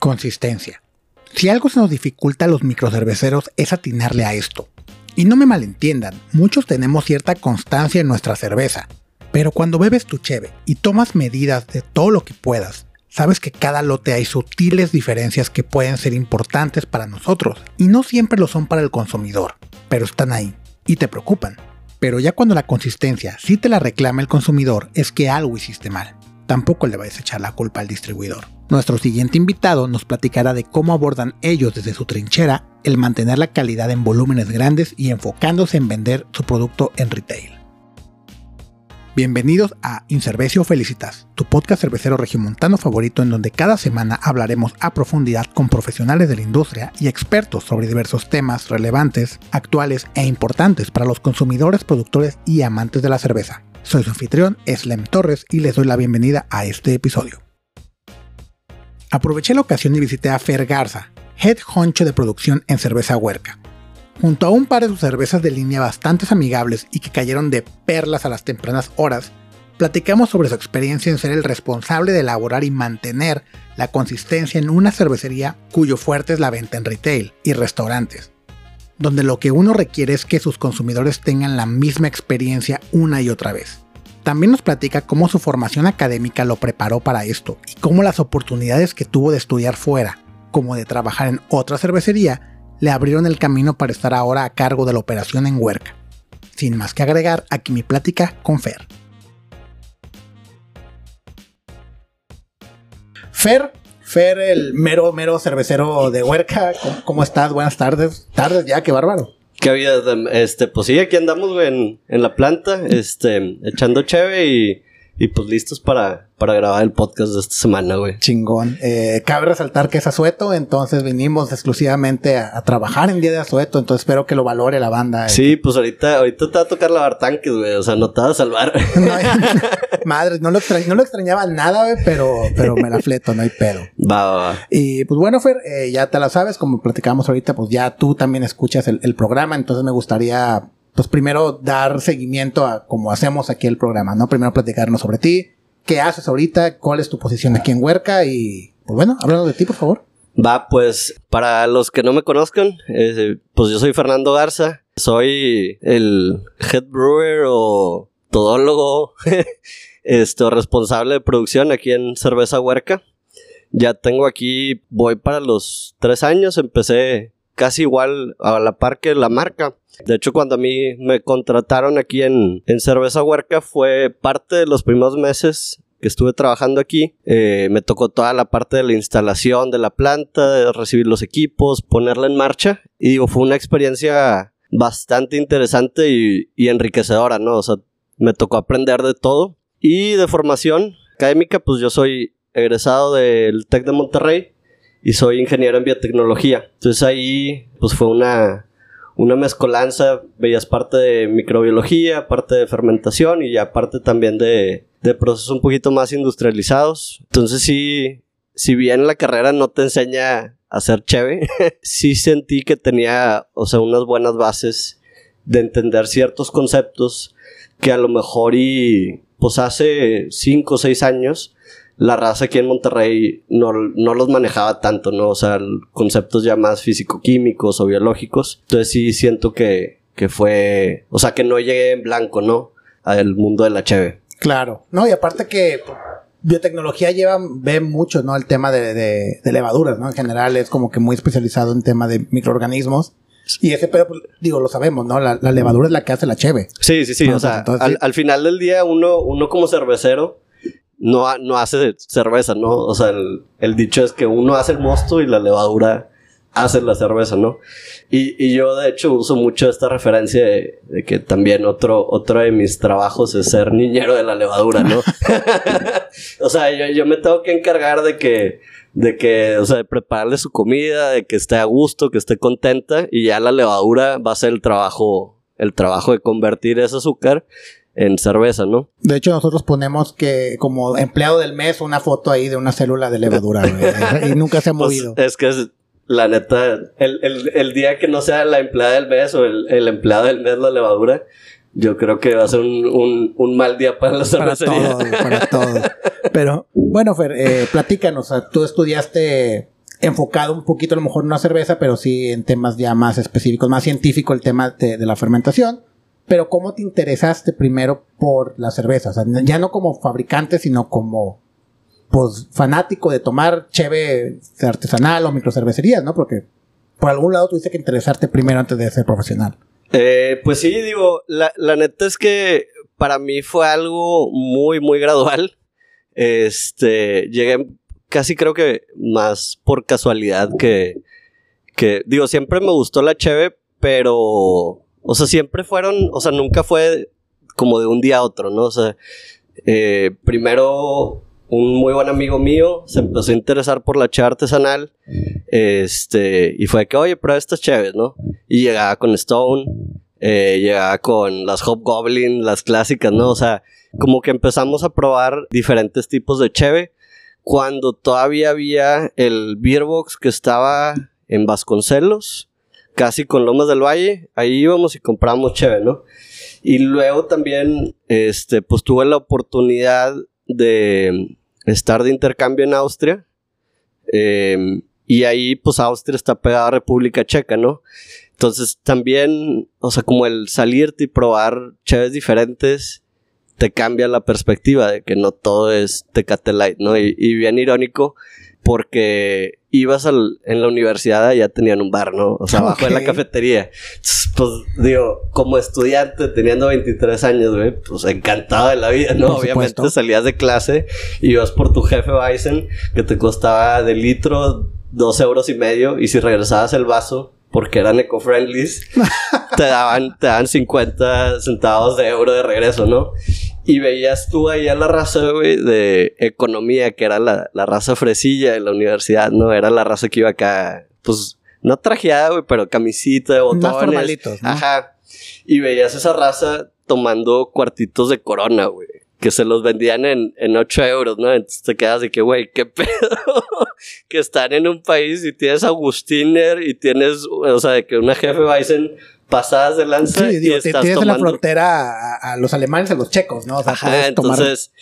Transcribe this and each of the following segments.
Consistencia. Si algo se nos dificulta a los microcerveceros es atinarle a esto. Y no me malentiendan, muchos tenemos cierta constancia en nuestra cerveza, pero cuando bebes tu cheve y tomas medidas de todo lo que puedas, sabes que cada lote hay sutiles diferencias que pueden ser importantes para nosotros y no siempre lo son para el consumidor, pero están ahí y te preocupan. Pero ya cuando la consistencia sí te la reclama el consumidor es que algo hiciste mal. Tampoco le vayas a echar la culpa al distribuidor. Nuestro siguiente invitado nos platicará de cómo abordan ellos desde su trinchera el mantener la calidad en volúmenes grandes y enfocándose en vender su producto en retail. Bienvenidos a Incervecio Felicitas, tu podcast cervecero regimontano favorito en donde cada semana hablaremos a profundidad con profesionales de la industria y expertos sobre diversos temas relevantes, actuales e importantes para los consumidores, productores y amantes de la cerveza. Soy su anfitrión, Slem Torres, y les doy la bienvenida a este episodio. Aproveché la ocasión y visité a Fer Garza, head honcho de producción en Cerveza Huerca. Junto a un par de sus cervezas de línea bastante amigables y que cayeron de perlas a las tempranas horas, platicamos sobre su experiencia en ser el responsable de elaborar y mantener la consistencia en una cervecería cuyo fuerte es la venta en retail y restaurantes, donde lo que uno requiere es que sus consumidores tengan la misma experiencia una y otra vez. También nos platica cómo su formación académica lo preparó para esto y cómo las oportunidades que tuvo de estudiar fuera, como de trabajar en otra cervecería, le abrieron el camino para estar ahora a cargo de la operación en Huerca. Sin más que agregar, aquí mi plática con Fer. Fer, Fer, el mero, mero cervecero de Huerca, ¿cómo, estás? Buenas tardes. Tardes ya, qué bárbaro. ¿Qué había? Este, pues sí, aquí andamos, en, en la planta, este, echando cheve y, y pues listos para, para grabar el podcast de esta semana, güey. Chingón. Eh, cabe resaltar que es asueto, entonces vinimos exclusivamente a, trabajar en día de asueto, entonces espero que lo valore la banda. Sí, pues ahorita, ahorita te va a tocar lavar tanques, güey, o sea, no te vas a salvar. madre, no lo, no lo extrañaba nada, güey, pero, pero me la fleto, no hay pedo. Va, va, va. Y pues bueno, Fer, eh, ya te la sabes, como platicamos ahorita, pues ya tú también escuchas el, el programa, entonces me gustaría pues primero dar seguimiento a como hacemos aquí el programa, ¿no? Primero platicarnos sobre ti, qué haces ahorita, cuál es tu posición aquí en Huerca y, pues bueno, háblanos de ti, por favor. Va, pues para los que no me conozcan, eh, pues yo soy Fernando Garza, soy el head brewer o todólogo, esto, responsable de producción aquí en Cerveza Huerca. Ya tengo aquí, voy para los tres años, empecé casi igual a la par que la marca. De hecho, cuando a mí me contrataron aquí en, Cerveza Huerca, fue parte de los primeros meses que estuve trabajando aquí. Eh, me tocó toda la parte de la instalación de la planta, de recibir los equipos, ponerla en marcha. Y digo, fue una experiencia bastante interesante y, y enriquecedora, ¿no? O sea, me tocó aprender de todo. Y de formación académica, pues yo soy egresado del TEC de Monterrey y soy ingeniero en biotecnología. Entonces ahí pues fue una, una mezcolanza, veías parte de microbiología, parte de fermentación y ya parte también de, de procesos un poquito más industrializados. Entonces sí, si bien la carrera no te enseña a ser chévere, sí sentí que tenía, o sea, unas buenas bases de entender ciertos conceptos que a lo mejor y pues hace 5 o 6 años la raza aquí en Monterrey no, los manejaba tanto, ¿no? O sea, conceptos ya más físico-químicos o biológicos. Entonces sí siento que, que fue, o sea, que no llegué en blanco, ¿no? Al mundo de la cheve. Claro. No, y aparte que biotecnología lleva, ve mucho, ¿no? El tema de, de, levaduras, ¿no? En general es como que muy especializado en tema de microorganismos. Y ese pero pues, digo, lo sabemos, ¿no? La, levadura es la que hace la cheve. Sí, sí, sí. o sea, al, al, final del día, uno, uno como cervecero, no, no hace cerveza, ¿no? O sea, el, dicho es que uno hace el mosto y la levadura hace la cerveza, ¿no? Y, yo de hecho uso mucho esta referencia de, que también otro, otro de mis trabajos es ser niñero de la levadura, ¿no? o sea, yo, yo, me tengo que encargar de que, de que, o sea, de prepararle su comida, de que esté a gusto, que esté contenta y ya la levadura va a ser el trabajo, el trabajo de convertir ese azúcar en cerveza, ¿no? De hecho, nosotros ponemos que como empleado del mes una foto ahí de una célula de levadura y nunca se ha pues, movido. es que es la neta, el, día que no sea la empleada del mes o el, empleado del mes la levadura, yo creo que va a ser un, mal día para la cervecería. Para todo, para todo. Pero, bueno, Fer, eh, platícanos. tú estudiaste enfocado un poquito a lo mejor en una cerveza, pero sí en temas ya más específicos, más científico el tema de, la fermentación. Pero ¿cómo te interesaste primero por la cerveza? O sea, ya no como fabricante, sino como pues fanático de tomar cheve artesanal o microcervecerías, ¿no? Porque por algún lado tuviste que interesarte primero antes de ser profesional. Eh, pues sí, digo, la, la neta es que para mí fue algo muy, muy gradual. Este, llegué casi creo que más por casualidad que, que, digo, siempre me gustó la cheve, pero, o sea, siempre fueron, o sea, nunca fue como de un día a otro, ¿no? O sea, eh, primero un muy buen amigo mío se empezó a interesar por la cheve artesanal, este, y fue que, oye, prueba estas cheves, ¿no? Y llegaba con Stone, eh, llegaba con las Hobgoblin, las clásicas, ¿no? O sea, como que empezamos a probar diferentes tipos de cheve cuando todavía había el Beerbox que estaba en Vasconcelos, casi con Lomas del Valle, ahí íbamos y compramos cheve, ¿no? Y luego también, este, pues tuve la oportunidad de estar de intercambio en Austria. Em, y ahí, pues Austria está pegada a República Checa, ¿no? Entonces también, o sea, como el salirte y probar cheves diferentes te cambia la perspectiva de que no todo es Tecate Light, ¿no? Y, bien irónico porque ibas al, en la universidad ya tenían un bar, ¿no? O sea, abajo de la cafetería. pues digo, como estudiante teniendo 23 años, güey, pues encantado de la vida, ¿no? Obviamente salías de clase y ibas por tu jefe Bison que te costaba de litro dos euros y medio y si regresabas el vaso porque eran eco-friendlies, te daban, te daban 50 centavos de euro de regreso, ¿no? Y veías tú ahí a la raza, güey, de economía, que era la, la raza fresilla de la universidad, ¿no? Era la raza que iba acá, pues, no trajeada, güey, pero camisita botones. Más formalitos, ¿no? Ajá. Y veías esa raza tomando cuartitos de corona, güey. Que se los vendían en, en 8 euros, ¿no? Entonces te quedas de que, güey, qué pedo. que están en un país y tienes Agustiner y tienes, o sea, de que una jefe Bison pasadas de lanza. Sí, y estás tienes en la frontera a, los alemanes, a los checos, ¿no? O sea, Ajá, entonces,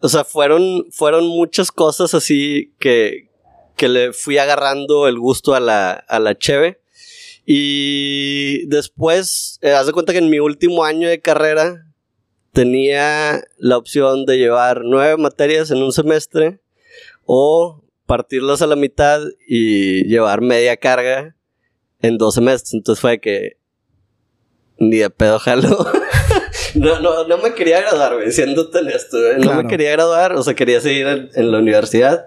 o sea, fueron, fueron muchas cosas así que, que le fui agarrando el gusto a la, a la cheve. Y después, eh, haz de cuenta que en mi último año de carrera tenía la opción de llevar nueve materias en un semestre o partirlas a la mitad y llevar media carga en dos semestres. Entonces fue que ni de pedo jalo. no, no, no me quería graduar, güey, siendo honesto. No me quería graduar, o sea, quería seguir en, la universidad.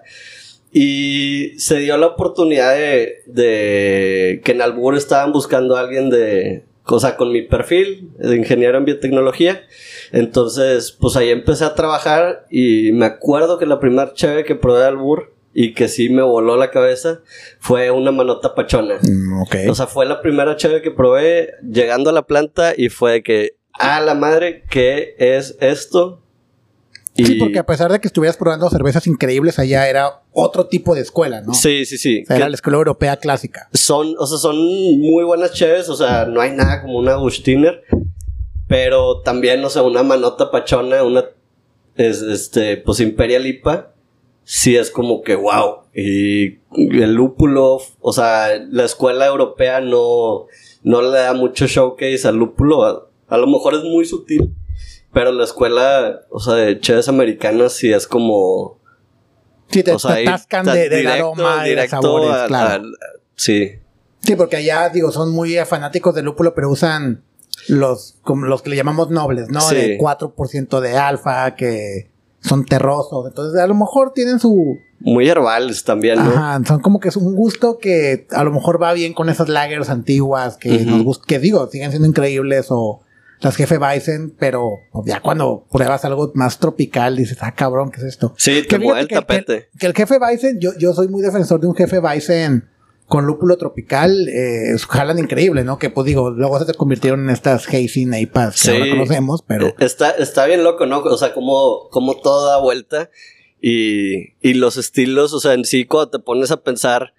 Y se dio la oportunidad de, de que en Albur estaban buscando a alguien de, cosa con mi perfil de ingeniero en biotecnología. Entonces, pues ahí empecé a trabajar y me acuerdo que la primera cheve que probé de Albur y que sí me voló la cabeza fue una manota pachona. Mm, o sea, fue la primera chave que probé llegando a la planta y fue que, a la madre, ¿qué es esto? Sí, porque a pesar de que estuvieras probando cervezas increíbles allá, era otro tipo de escuela, ¿no? Sí, sí, sí. era la escuela europea clásica. Son, o sea, son muy buenas cheves, o sea, no hay nada como una Agustiner, pero también, o sea, una manota pachona, una, es, este, pues Imperial IPA, sí es como que wow. Y el lúpulo, o sea, la escuela europea no, no le da mucho showcase al lúpulo. A, lo mejor es muy sutil, pero la escuela, o sea, de cheves americanas sí es como... Sí, te, atascan de, del aroma de sabores, claro. sí. Sí, porque allá, digo, son muy fanáticos del lúpulo, pero usan los, como los que le llamamos nobles, ¿no? De 4% de alfa, que son terrosos. Entonces, a lo mejor tienen su. Muy herbales también, ¿no? Ajá, son como que es un gusto que a lo mejor va bien con esas lagers antiguas que nos gustan, que digo, siguen siendo increíbles o las jefe Bison, pero ya cuando pruebas algo más tropical dices, ah, cabrón, ¿qué es esto? Sí, que, el tapete. Que, el jefe Bison, yo, yo soy muy defensor de un jefe Bison con lúpulo tropical, eh, jalan increíble, ¿no? Que pues digo, luego se te convirtieron en estas hazy neipas que ahora conocemos, pero... Eh, está, está bien loco, ¿no? O sea, como, como todo da vuelta y, y los estilos, o sea, en sí cuando te pones a pensar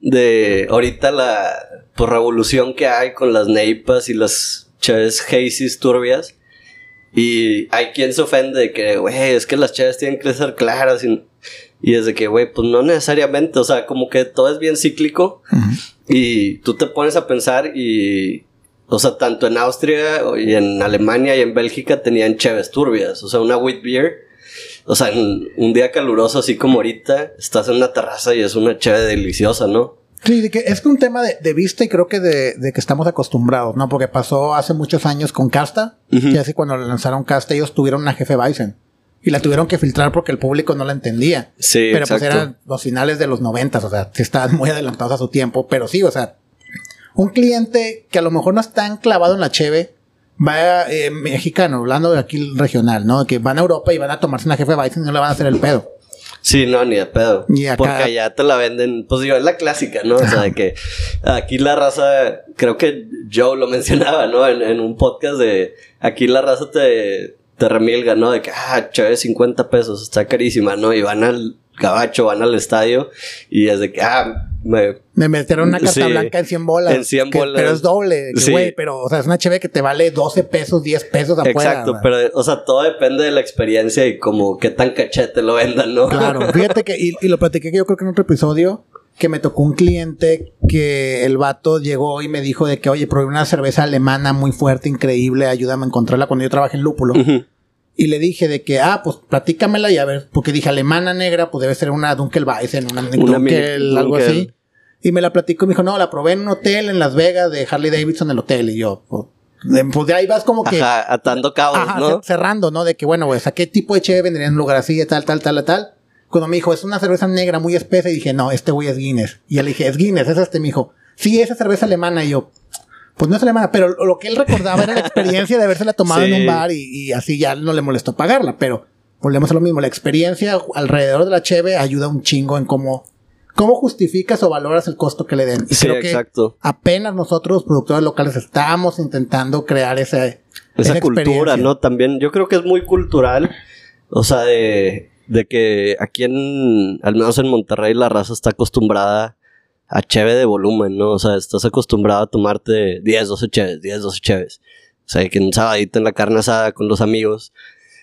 de ahorita la pues, revolución que hay con las neipas y las chaves hazy turbias y hay quien se ofende de que, güey, es que las chaves tienen que ser claras y Y es de que, güey, pues no necesariamente, o sea, como que todo es bien cíclico y tú te pones a pensar y, o sea, tanto en Austria y en Alemania y en Bélgica tenían cheves turbias, o sea, una wheat beer. O sea, en un día caluroso así como ahorita, estás en una terraza y es una cheve deliciosa, ¿no? Sí, de que es un tema de, vista y creo que de, que estamos acostumbrados, ¿no? Porque pasó hace muchos años con Casta, y así cuando lanzaron Casta ellos tuvieron una jefe Bison. Y la tuvieron que filtrar porque el público no la entendía. Sí, Pero pues eran los finales de los noventas, o sea, estaban muy adelantados a su tiempo, pero sí, o sea, un cliente que a lo mejor no está enclavado en la cheve, va eh, mexicano, hablando de aquí regional, ¿no? Que van a Europa y van a tomarse una jefe Bison y no le van a hacer el pedo. Sí, no, ni de pedo. Porque allá te la venden, pues digo, es la clásica, ¿no? O sea, de que aquí la raza, creo que Joe lo mencionaba, ¿no? En, un podcast de aquí la raza te, te remilga, ¿no? De que, ah, chévere, 50 pesos, está carísima, ¿no? Y van al gabacho, van al estadio y es de que, ah, me, me metieron una carta blanca en 100 bolas. En 100 bolas. Pero es doble, güey, pero, o sea, es una cheve que te vale 12 pesos, 10 pesos afuera. Exacto, pero, o sea, todo depende de la experiencia y como qué tan cachete lo vendan, ¿no? Claro, fíjate que, y, y lo platiqué que yo creo que en otro episodio, que me tocó un cliente que el vato llegó y me dijo de que, oye, probé una cerveza alemana muy fuerte, increíble, ayúdame a encontrarla cuando yo trabajé en lúpulo. Y le dije de que, ah, pues platícamela y a ver, porque dije alemana negra, pues debe ser una Dunkelweizen, una, una Dunkel, algo así. Y me la platicó y me dijo, no, la probé en un hotel en Las Vegas de Harley Davidson, el hotel. Y yo, pues, pues de ahí vas como que. Ajá, atando cabos, ¿no? Cerrando, ¿no? De que, bueno, pues, ¿a qué tipo de cheve vendría en un lugar así, tal, tal, tal, tal? Cuando me dijo, es una cerveza negra muy espesa, y dije, no, este güey es Guinness. Y ya le dije, es Guinness, es este, me dijo, sí, esa cerveza alemana. Y yo, pues no es alemana, pero lo que él recordaba era la experiencia de habérsela tomado en un bar y, así ya no le molestó pagarla. Pero volvemos a lo mismo, la experiencia alrededor de la cheve ayuda un chingo en cómo, cómo justificas o valoras el costo que le den. Y sí, creo que exacto. apenas nosotros, productores locales, estamos intentando crear ese, esa, cultura, ¿no? También yo creo que es muy cultural. O sea, de, de que aquí en, al menos en Monterrey, la raza está acostumbrada a cheve de volumen, ¿no? O sea, estás acostumbrado a tomarte 10, 12 cheves, 10, 12 cheves. O sea, que un sabadito en la carne asada con los amigos.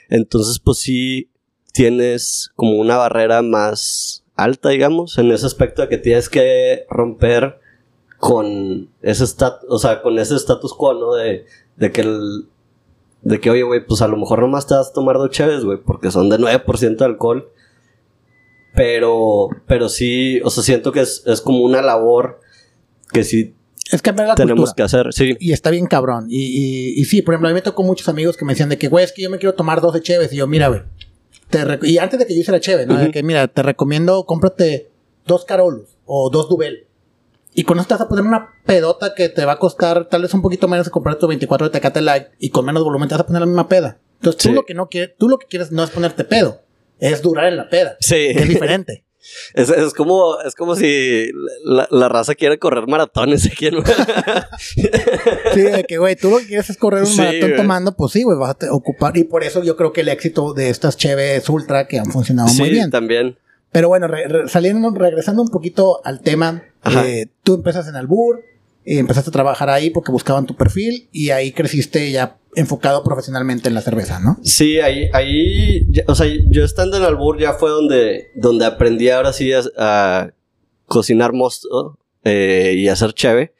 Entonces, pues sí tienes como una barrera más alta, digamos, en ese aspecto de que tienes que romper con ese status, o sea, con ese status quo, ¿no? De, de que el, de que, oye, güey, pues a lo mejor nomás te vas a tomar dos cheves, güey, porque son de 9% de alcohol pero, pero sí, o sea, siento que es, es como una labor que sí es la tenemos que hacer, sí. Y está bien cabrón. Y, y, y, sí, por ejemplo, a mí me tocó muchos amigos que me decían de que, güey, es que yo me quiero tomar 12 cheves. Y yo, mira, güey. y antes de que yo hiciera cheve, ¿no? De que, mira, te recomiendo, cómprate dos Carolus o dos Dubel. Y con esto te vas a poner una pedota que te va a costar tal vez un poquito menos de comprar tu 24 de Tecate Light y con menos volumen te vas a poner la misma peda. Entonces tú lo que no quieres, tú lo que quieres no es ponerte pedo es durar en la peda. Sí. Es diferente. Es, es, como, es como si la, la raza quiere correr maratones aquí en... sí, de que, güey, tú lo que quieres es correr un maratón tomando, pues sí, güey, vas a ocupar. Y por eso yo creo que el éxito de estas Cheves Ultra que han funcionado muy bien. también. Pero bueno, saliendo, regresando un poquito al tema, eh, tú empiezas en Albur, y empezaste a trabajar ahí porque buscaban tu perfil y ahí creciste ya enfocado profesionalmente en la cerveza, ¿no? Sí, ahí, ahí, o sea, yo estando en Albur ya fue donde, donde aprendí ahora sí a, cocinar mosto eh, y hacer cheve.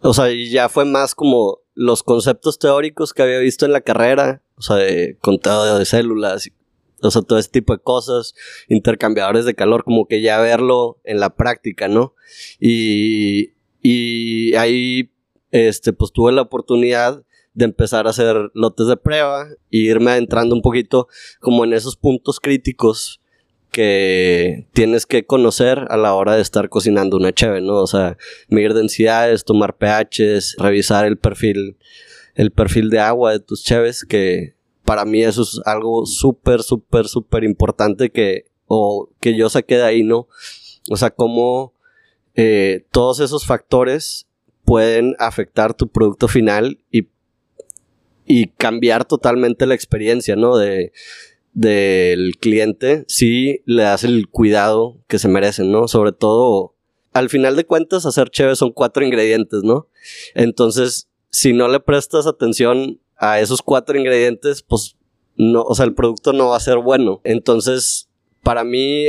O sea, ya fue más como los conceptos teóricos que había visto en la carrera, o sea, de contado de células, o sea, todo ese tipo de cosas, intercambiadores de calor, como que ya verlo en la práctica, ¿no? Y, y ahí, este, pues tuve la oportunidad de empezar a hacer lotes de prueba e irme adentrando un poquito como en esos puntos críticos que tienes que conocer a la hora de estar cocinando una cheve, ¿no? O sea, medir densidades, tomar pHs, revisar el perfil, el perfil de agua de tus cheves, que para mí eso es algo súper, súper, súper importante que, o que yo saqué de ahí, ¿no? O sea, cómo eh, todos esos factores pueden afectar tu producto final y y cambiar totalmente la experiencia, ¿no? De, del cliente si le das el cuidado que se merecen, ¿no? Sobre todo, al final de cuentas, hacer chévere son cuatro ingredientes, ¿no? Entonces, si no le prestas atención a esos cuatro ingredientes, pues no, o sea, el producto no va a ser bueno. Entonces, para mí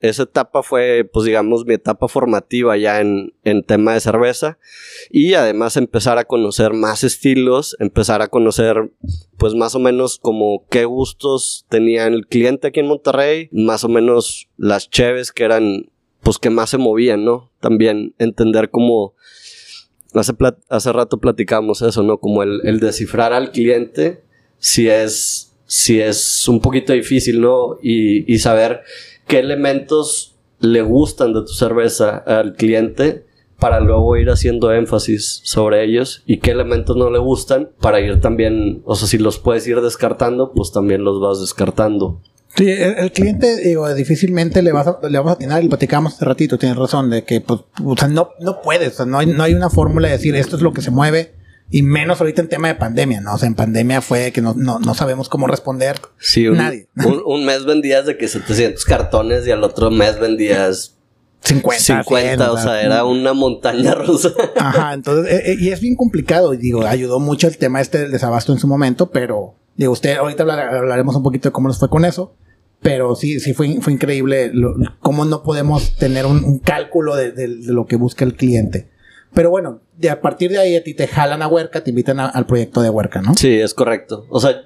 esa etapa fue, pues digamos, mi etapa formativa ya en, en tema de cerveza y además empezar a conocer más estilos, empezar a conocer pues más o menos como qué gustos tenía el cliente aquí en Monterrey, más o menos las cheves que eran pues que más se movían, ¿no? También entender cómo hace, hace rato platicamos eso, ¿no? Como el, el descifrar al cliente si es si es un poquito difícil, ¿no? Y, y saber qué elementos le gustan de tu cerveza al cliente para luego ir haciendo énfasis sobre ellos y qué elementos no le gustan para ir también, o sea, si los puedes ir descartando, pues también los vas descartando. Sí, el, cliente, digo, difícilmente le, vas a, le vamos a atinar y platicamos hace ratito, tienes razón, de que, pues, o sea, no, no puedes, o sea, no hay, no hay una fórmula de decir esto es lo que se mueve, y menos ahorita en tema de pandemia, ¿no? O sea, en pandemia fue que no, no, no sabemos cómo responder. Sí, un, nadie. Un, mes vendías de que 700 cartones y al otro mes vendías 50. 50, o sea, era una montaña rusa. Ajá, entonces, eh, eh, y es bien complicado. Y digo, ayudó mucho el tema este del desabasto en su momento, pero digo, usted, ahorita hablaremos un poquito de cómo nos fue con eso. Pero sí, sí fue, fue increíble cómo no podemos tener un, cálculo de, de, lo que busca el cliente. Pero bueno, de a partir de ahí a ti te jalan a Huerca, te invitan al proyecto de Huerca, ¿no? Sí, es correcto. O sea,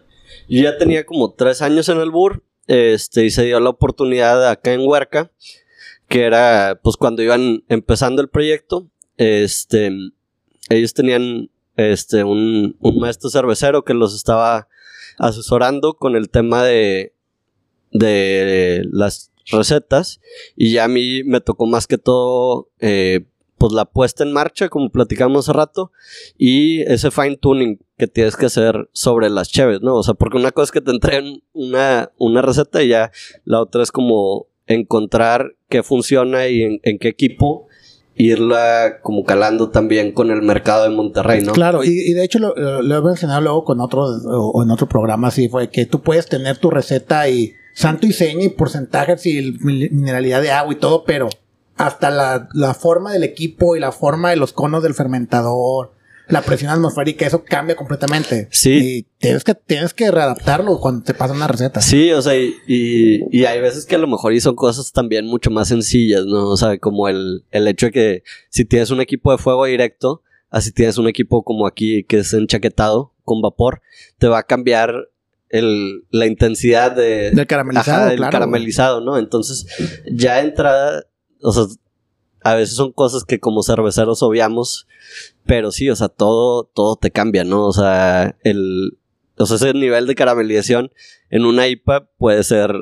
yo ya tenía como tres años en el BUR, este, y se dio la oportunidad acá en Huerca, que era, pues cuando iban empezando el proyecto, este, ellos tenían, este, un, un maestro cervecero que los estaba asesorando con el tema de, de las recetas, y ya a mí me tocó más que todo, eh, pues la puesta en marcha, como platicamos hace rato, y ese fine tuning que tienes que hacer sobre las cheves, ¿no? O sea, porque una cosa es que te entreguen una, una receta y ya la otra es como encontrar qué funciona y en, qué equipo irla como calando también con el mercado de Monterrey, ¿no? Claro, y, de hecho lo, lo, he mencionado luego con otro o, en otro programa así fue que tú puedes tener tu receta y santo y seña y porcentajes y mineralidad de agua y todo, pero hasta la, la, forma del equipo y la forma de los conos del fermentador, la presión atmosférica, eso cambia completamente. Sí. Y tienes que, tienes que readaptarlo cuando te pasa una receta. Sí, o sea, y, y, hay veces que a lo mejor y son cosas también mucho más sencillas, ¿no? O sea, como el, el hecho de que si tienes un equipo de fuego directo, así tienes un equipo como aquí que es enchaquetado con vapor, te va a cambiar el, la intensidad de, del caramelizado. del caramelizado, ¿no? Entonces, ya entrada o sea, a veces son cosas que como cerveceros obviamos, pero sí, o sea, todo, todo te cambia, ¿no? O sea, el, o sea, ese nivel de caramelización en una IPA puede ser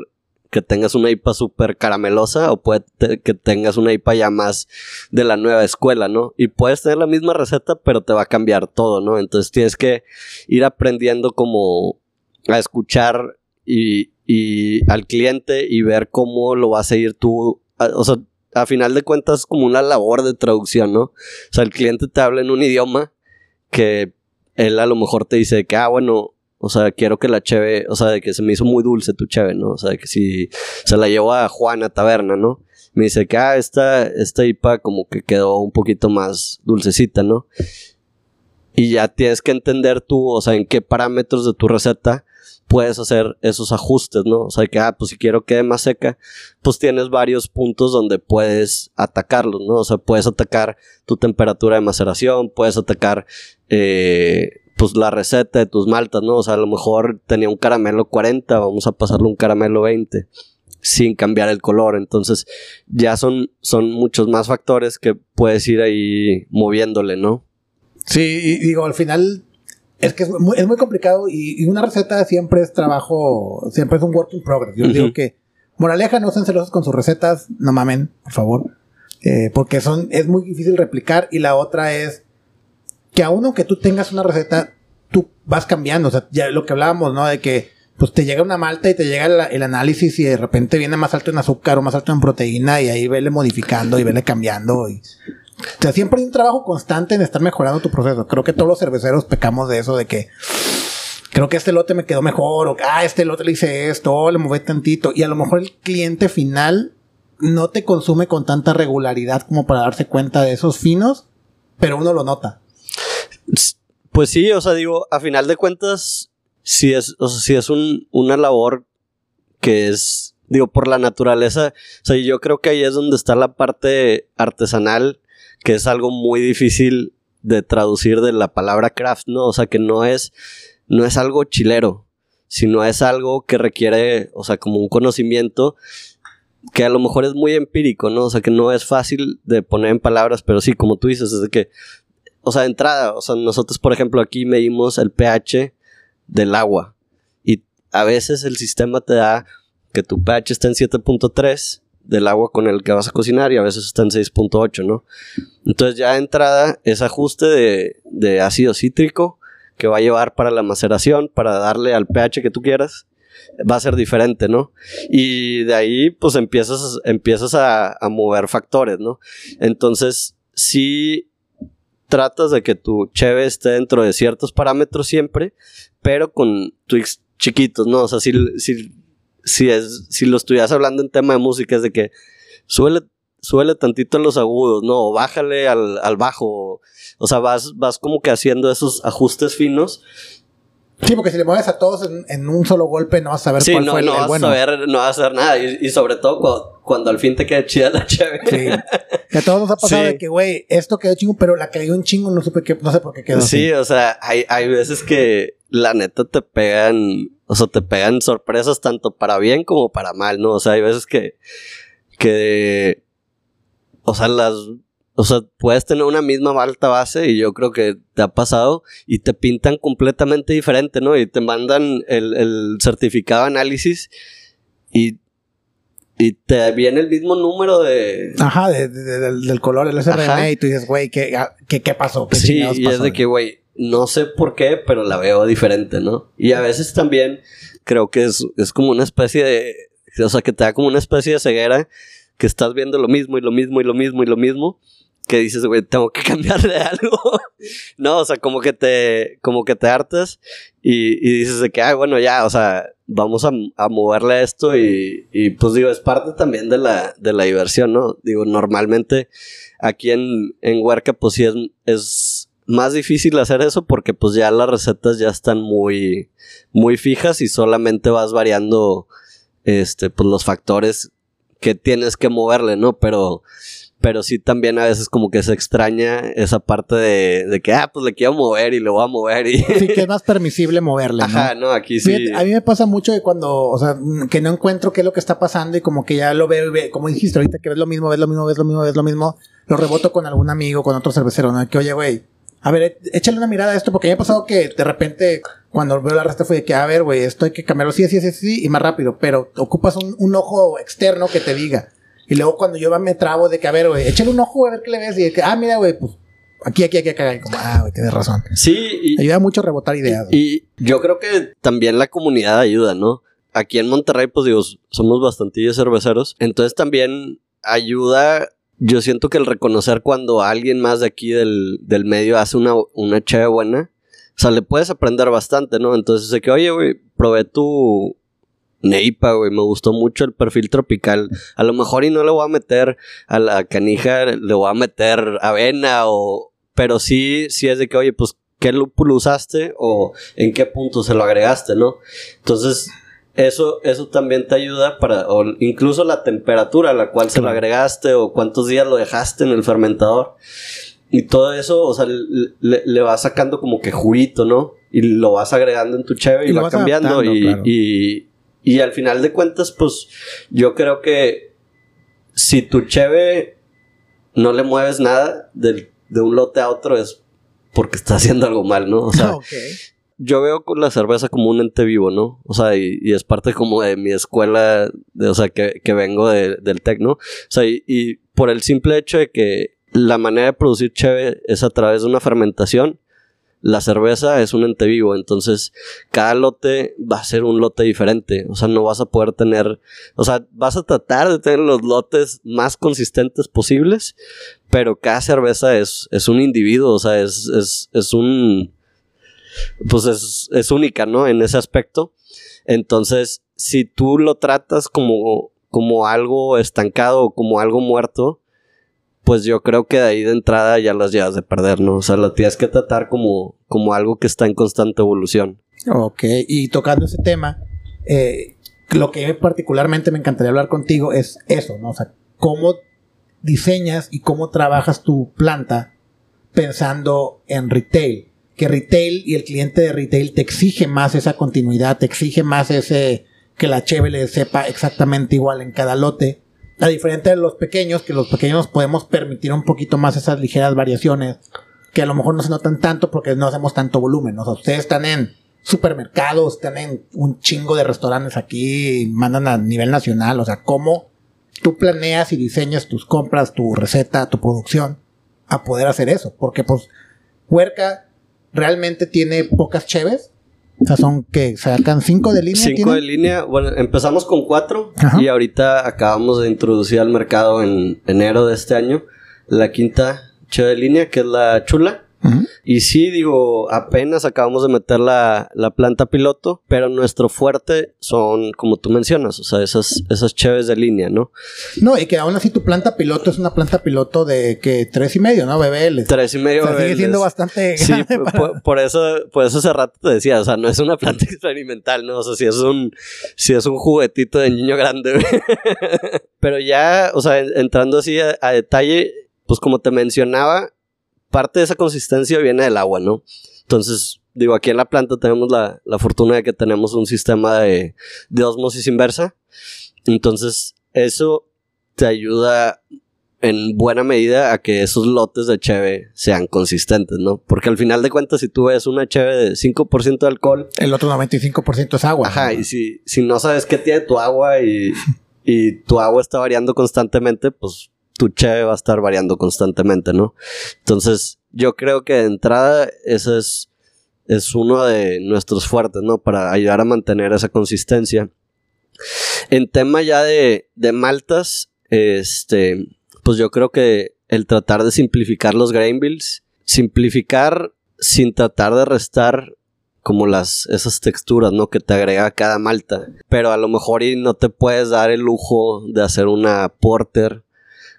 que tengas una IPA súper caramelosa o puede que tengas una IPA ya más de la nueva escuela, ¿no? Y puedes tener la misma receta, pero te va a cambiar todo, ¿no? Entonces tienes que ir aprendiendo como a escuchar y, y al cliente y ver cómo lo vas a seguir tú. O sea, a final de cuentas como una labor de traducción, ¿no? O sea, el cliente te habla en un idioma que él a lo mejor te dice que, ah, bueno, o sea, quiero que la cheve, o sea, de que se me hizo muy dulce tu cheve, ¿no? O sea, que si se la llevó a Juana Taberna, ¿no? Me dice que, ah, esta, esta IPA como que quedó un poquito más dulcecita, ¿no? Y ya tienes que entender tú, o sea, en qué parámetros de tu receta puedes hacer esos ajustes, ¿no? O sea, que, ah, pues si quiero que quede más seca, pues tienes varios puntos donde puedes atacarlos, ¿no? O sea, puedes atacar tu temperatura de maceración, puedes atacar, eh, pues la receta de tus maltas, ¿no? O sea, a lo mejor tenía un caramelo 40, vamos a pasarle un caramelo 20 sin cambiar el color. Entonces, ya son, son muchos más factores que puedes ir ahí moviéndole, ¿no? Sí, y digo, al final es que es muy, es muy complicado y, una receta siempre es trabajo, siempre es un work in progress. Yo digo que, moraleja, no sean celosos con sus recetas, no mamen, por favor. Eh, porque son, es muy difícil replicar y la otra es que aún aunque tú tengas una receta, tú vas cambiando. O sea, ya lo que hablábamos, ¿no? De que pues te llega una malta y te llega el, análisis y de repente viene más alto en azúcar o más alto en proteína y ahí vele modificando y vele cambiando y o sea, siempre hay un trabajo constante en estar mejorando tu proceso. Creo que todos los cerveceros pecamos de eso, de que creo que este lote me quedó mejor, o ah, este lote le hice esto, le moví tantito. Y a lo mejor el cliente final no te consume con tanta regularidad como para darse cuenta de esos finos, pero uno lo nota. Pues sí, o sea, digo, a final de cuentas, si es, o sea, si es un, una labor que es Digo, por la naturaleza. O sea, yo creo que ahí es donde está la parte artesanal, que es algo muy difícil de traducir de la palabra craft, ¿no? O sea, que no es, no es algo chilero, sino es algo que requiere, o sea, como un conocimiento que a lo mejor es muy empírico, ¿no? O sea, que no es fácil de poner en palabras, pero sí, como tú dices, es de que, o sea, de entrada, o sea, nosotros, por ejemplo, aquí medimos el pH del agua y a veces el sistema te da que tu pH está en 7.3 del agua con el que vas a cocinar y a veces está en 6.8, ¿no? Entonces ya entrada, ese ajuste de, de ácido cítrico que va a llevar para la maceración, para darle al pH que tú quieras, va a ser diferente, ¿no? Y de ahí, pues empiezas, empiezas a, mover factores, ¿no? Entonces, si tratas de que tu cheve esté dentro de ciertos parámetros siempre, pero con tweaks chiquitos, ¿no? O sea, si, si, es, si lo estuvieras hablando en tema de música, es de que suele, suele tantito los agudos, ¿no? O bájale al, al bajo. O sea, vas, vas como que haciendo esos ajustes finos Sí, porque si le mueves a todos en, un solo golpe, no vas a saber cuál no, fue el, no vas bueno. A saber, no vas a saber nada. Y, sobre todo cuando, al fin te queda chida la chévere. Sí. Que a todos nos ha pasado de que, güey, esto quedó chingo, pero la cayó un chingo, no supe qué, no sé por qué quedó. Sí, o sea, hay, hay veces que la neta te pegan, o sea, te pegan sorpresas tanto para bien como para mal, ¿no? O sea, hay veces que, que, o sea, las o sea, puedes tener una misma alta base y yo creo que te ha pasado y te pintan completamente diferente, ¿no? Y te mandan el, certificado de análisis y, y te viene el mismo número de... Ajá, del, color, el SRM y tú dices, güey, ¿qué, ¿qué, pasó? sí, y es de que, güey, no sé por qué, pero la veo diferente, ¿no? Y a veces también creo que es, es como una especie de... O sea, que te da como una especie de ceguera que estás viendo lo mismo y lo mismo y lo mismo y lo mismo que dices, güey, tengo que cambiarle algo. no, o sea, como que te, como que te hartas y, dices de que, ay, bueno, ya, o sea, vamos a, moverle esto y, y, pues digo, es parte también de la, de la diversión, ¿no? Digo, normalmente aquí en, en Huerca, pues sí es más difícil hacer eso porque pues ya las recetas ya están muy, muy fijas y solamente vas variando, este, pues los factores que tienes que moverle, ¿no? Pero, pero sí también a veces como que se extraña esa parte de, de que, ah, pues le quiero mover y le voy a mover y... Sí, que es más permisible moverle, ¿no? Ajá, no, aquí sí. a mí me pasa mucho de cuando, o sea, que no encuentro qué es lo que está pasando y como que ya lo veo y ve, como dijiste ahorita, que ves lo mismo, ves lo mismo, ves lo mismo, ves lo mismo, lo reboto con algún amigo, con otro cervecero, ¿no? Que, oye, güey, a ver, échale una mirada a esto, porque me ha pasado que de repente, cuando veo la receta fue de que, a ver, güey, esto hay que cambiarlo sí, sí, sí, sí, y más rápido, pero ocupas un, un ojo externo que te diga. Y luego cuando yo me trabo de que, a ver, güey, échale un ojo a ver qué le ves. Y de que, ah, mira, güey, pues aquí, aquí, aquí, acá. como, ah, güey, tienes razón. Sí. Y, ayuda mucho a rebotar ideas. Y, yo creo que también la comunidad ayuda, ¿no? Aquí en Monterrey, pues digo, somos bastantillos cerveceros. Entonces también ayuda. Yo siento que el reconocer cuando alguien más de aquí del, del medio hace una, una buena, o sea, le puedes aprender bastante, ¿no? Entonces, de que, oye, güey, probé tu, Neipa, güey, me gustó mucho el perfil tropical. A lo mejor y no le voy a meter a la canija, le voy a meter avena o... Pero sí, sí es de que, oye, pues, ¿qué lúpulo usaste o en qué punto se lo agregaste, no? Entonces, eso, eso también te ayuda para, o incluso la temperatura a la cual se lo agregaste o cuántos días lo dejaste en el fermentador. Y todo eso, o sea, le, va sacando como que juguito, ¿no? Y lo vas agregando en tu cheve y, va cambiando. y, y al final de cuentas, pues yo creo que si tu cheve no le mueves nada de, un lote a otro es porque está haciendo algo mal, ¿no? O sea, yo veo la cerveza como un ente vivo, ¿no? O sea, y, es parte como de mi escuela, de, o sea, que, vengo del tecno. O sea, y, y, por el simple hecho de que la manera de producir cheve es a través de una fermentación la cerveza es un ente vivo, entonces cada lote va a ser un lote diferente, o sea, no vas a poder tener, o sea, vas a tratar de tener los lotes más consistentes posibles, pero cada cerveza es, es un individuo, o sea, es, es, es un, pues es, es única, ¿no? En ese aspecto. Entonces, si tú lo tratas como, como algo estancado o como algo muerto, pues yo creo que de ahí de entrada ya las llevas de perder, ¿no? O sea, lo tienes que tratar como, como algo que está en constante evolución. Ok, y tocando ese tema, eh, lo que particularmente me encantaría hablar contigo es eso, ¿no? O sea, cómo diseñas y cómo trabajas tu planta pensando en retail. Que retail y el cliente de retail te exige más esa continuidad, te exige más ese que la cheve le sepa exactamente igual en cada lote. A diferencia de los pequeños, que los pequeños podemos permitir un poquito más esas ligeras variaciones, que a lo mejor no se notan tanto porque no hacemos tanto volumen. O sea, ustedes están en supermercados, están en un chingo de restaurantes aquí, mandan a nivel nacional. O sea, cómo tú planeas y diseñas tus compras, tu receta, tu producción a poder hacer eso. Porque pues Huerca realmente tiene pocas cheves. O sea, son que sacan cinco de línea. Cinco de línea. Bueno, empezamos con cuatro y ahorita acabamos de introducir al mercado en enero de este año la quinta cheve de línea, que es la chula. Y sí, digo, apenas acabamos de meter la, planta piloto, pero nuestro fuerte son, como tú mencionas, o sea, esas, esas cheves de línea, ¿no? No, y que aún así tu planta piloto es una planta piloto de que tres y medio, ¿no? BBL. Tres y medio. O sea, sigue siendo bastante. Sí, por, eso, por eso hace rato te decía, o sea, no es una planta experimental, ¿no? O sea, si es un, si es un juguetito de niño grande. pero ya, o sea, entrando así a detalle, pues como te mencionaba, parte de esa consistencia viene del agua, ¿no? Entonces, digo, aquí en la planta tenemos la, fortuna de que tenemos un sistema de, de osmosis inversa. Entonces, eso te ayuda en buena medida a que esos lotes de cheve sean consistentes, ¿no? Porque al final de cuentas, si tú ves una cheve de 5% de alcohol... El otro 95% es agua. Ajá, y si, si no sabes qué tiene tu agua y, y tu agua está variando constantemente, pues tu cheve va a estar variando constantemente, ¿no? Entonces, yo creo que de entrada ese es, es uno de nuestros fuertes, ¿no? Para ayudar a mantener esa consistencia. En tema ya de, de maltas, este, pues yo creo que el tratar de simplificar los grain bills, simplificar sin tratar de restar como las esas texturas, ¿no? Que te agrega cada malta. Pero a lo mejor y no te puedes dar el lujo de hacer una porter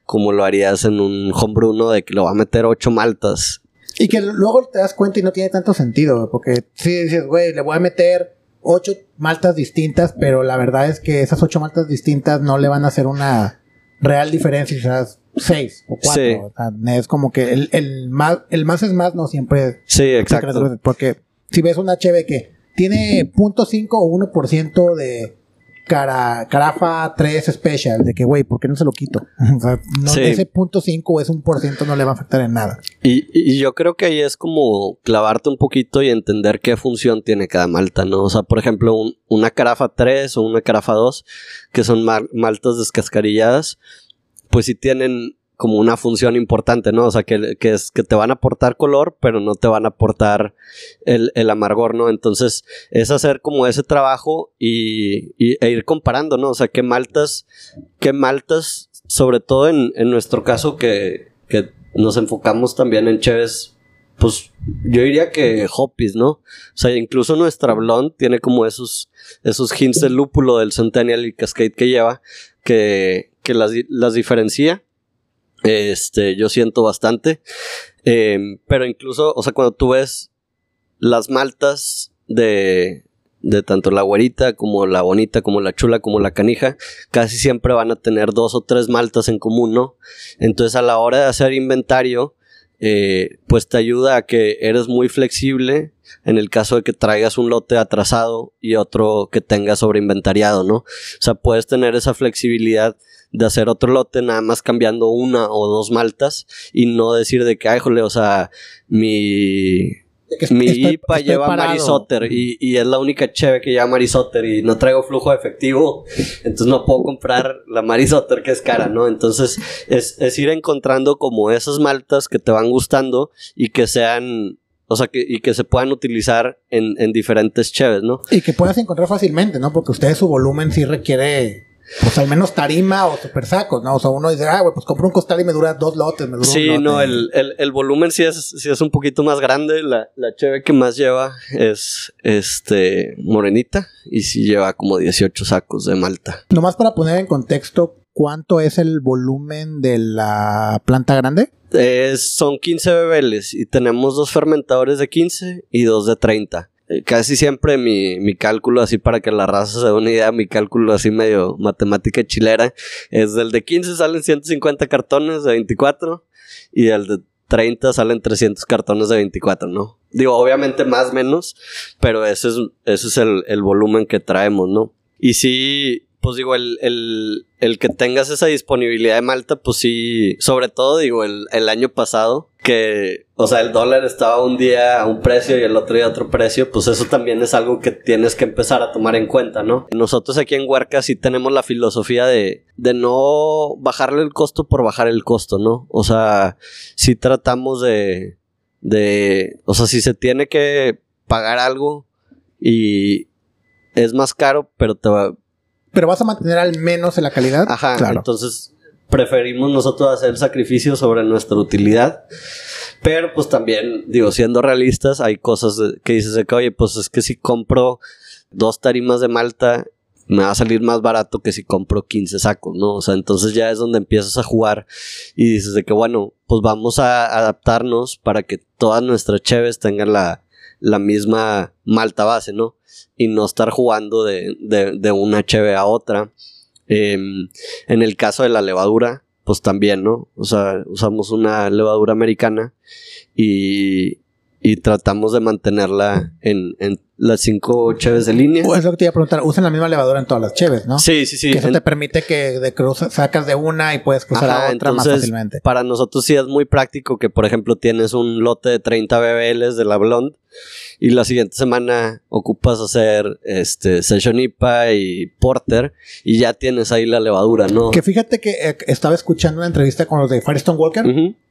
como lo harías en un homebrew, ¿no? De que lo va a meter ocho maltas. Y que luego te das cuenta y no tiene tanto sentido, porque si dices, güey, le voy a meter ocho maltas distintas, pero la verdad es que esas ocho maltas distintas no le van a hacer una real diferencia, sea, seis o cuatro. Sí. O sea, es como que el, el, más, el más es más, no siempre. Sí, exacto. Porque si ves una cheve que tiene 0.5 o 1% de cara, carafa 3 special, de que, güey, ¿por qué no se lo quito? o sea, no, ese punto 5 o ese 1% no le va a afectar en nada. Y, y, yo creo que ahí es como clavarte un poquito y entender qué función tiene cada malta, ¿no? O sea, por ejemplo, una carafa 3 o una carafa 2, que son maltas descascarilladas, pues sí tienen como una función importante, ¿no? O sea, que, es que te van a aportar color, pero no te van a aportar el, amargor, ¿no? Entonces, es hacer como ese trabajo y, e ir comparando, ¿no? O sea, qué maltas, qué maltas, sobre todo en, nuestro caso que, que nos enfocamos también en cheves pues yo diría que Hoppies, ¿no? O sea, incluso nuestra blonde tiene como esos, esos hints de lúpulo del Centennial y Cascade que lleva, que, que las, las diferencia este, yo siento bastante. Em, pero incluso, o sea, cuando tú ves las maltas de, de tanto la güerita como la bonita, como la chula, como la canija, casi siempre van a tener dos o tres maltas en común, ¿no? Entonces a la hora de hacer inventario, eh, pues te ayuda a que eres muy flexible en el caso de que traigas un lote atrasado y otro que tengas sobreinventariado, ¿no? O sea, puedes tener esa flexibilidad de hacer otro lote nada más cambiando una o dos maltas y no decir de que, ay, jole, o sea, mi, mi IPA lleva Marisotter y, y, es la única cheve que lleva Marisotter y no traigo flujo de efectivo, entonces no puedo comprar la Marisotter que es cara, ¿no? Entonces es, es ir encontrando como esas maltas que te van gustando y que sean o sea, que, y que se puedan utilizar en, en diferentes cheves, ¿no? Y que puedas encontrar fácilmente, ¿no? Porque ustedes su volumen sí requiere pues al menos tarima o super sacos, ¿no? O sea, uno dice, ah, güey, pues compro un costal y me dura dos lotes, me dura Sí, un lote. no, el, el, el, volumen sí es, sí es un poquito más grande. La, la cheve que más lleva es este morenita y sí lleva como 18 sacos de malta. Nomás para poner en contexto, ¿cuánto es el volumen de la planta grande? son 15 bebeles y tenemos dos fermentadores de 15 y dos de 30. Eh, casi siempre mi, mi cálculo, así para que la raza se dé una idea, mi cálculo así medio matemática chilera, es del de 15 salen 150 cartones de 24 y el de 30 salen 300 cartones de 24, ¿no? Digo, obviamente más menos, pero ese es, ese es el, el volumen que traemos, ¿no? Y sí, pues digo, el, el, el, que tengas esa disponibilidad de Malta, pues sí, sobre todo digo, el, el, año pasado, que, o sea, el dólar estaba un día a un precio y el otro día a otro precio, pues eso también es algo que tienes que empezar a tomar en cuenta, ¿no? Nosotros aquí en Huerca sí tenemos la filosofía de, de no bajarle el costo por bajar el costo, ¿no? O sea, sí tratamos de, de, o sea, si se tiene que pagar algo y es más caro, pero te va, pero vas a mantener al menos en la calidad. Ajá, claro. entonces preferimos nosotros hacer el sacrificio sobre nuestra utilidad. Pero pues también, digo, siendo realistas, hay cosas que dices de que, oye, pues es que si compro dos tarimas de Malta, me va a salir más barato que si compro 15 sacos, ¿no? O sea, entonces ya es donde empiezas a jugar y dices de que, bueno, pues vamos a adaptarnos para que todas nuestras cheves tengan la, la misma malta base, ¿no? y no estar jugando de, de, una HB a otra. Em, en el caso de la levadura, pues también, ¿no? O sea, usamos una levadura americana y, y tratamos de mantenerla en, en las cinco cheves de línea. es lo que te iba a preguntar, usan la misma levadura en todas las cheves, ¿no? Sí, sí, sí. Que eso te permite que de cruz sacas de una y puedes cruzar a otra más fácilmente. Para nosotros sí es muy práctico que, por ejemplo, tienes un lote de 30 BBLs de la Blonde y la siguiente semana ocupas hacer este Session IPA y Porter y ya tienes ahí la levadura, ¿no? Que fíjate que eh, estaba escuchando una entrevista con los de Firestone Walker.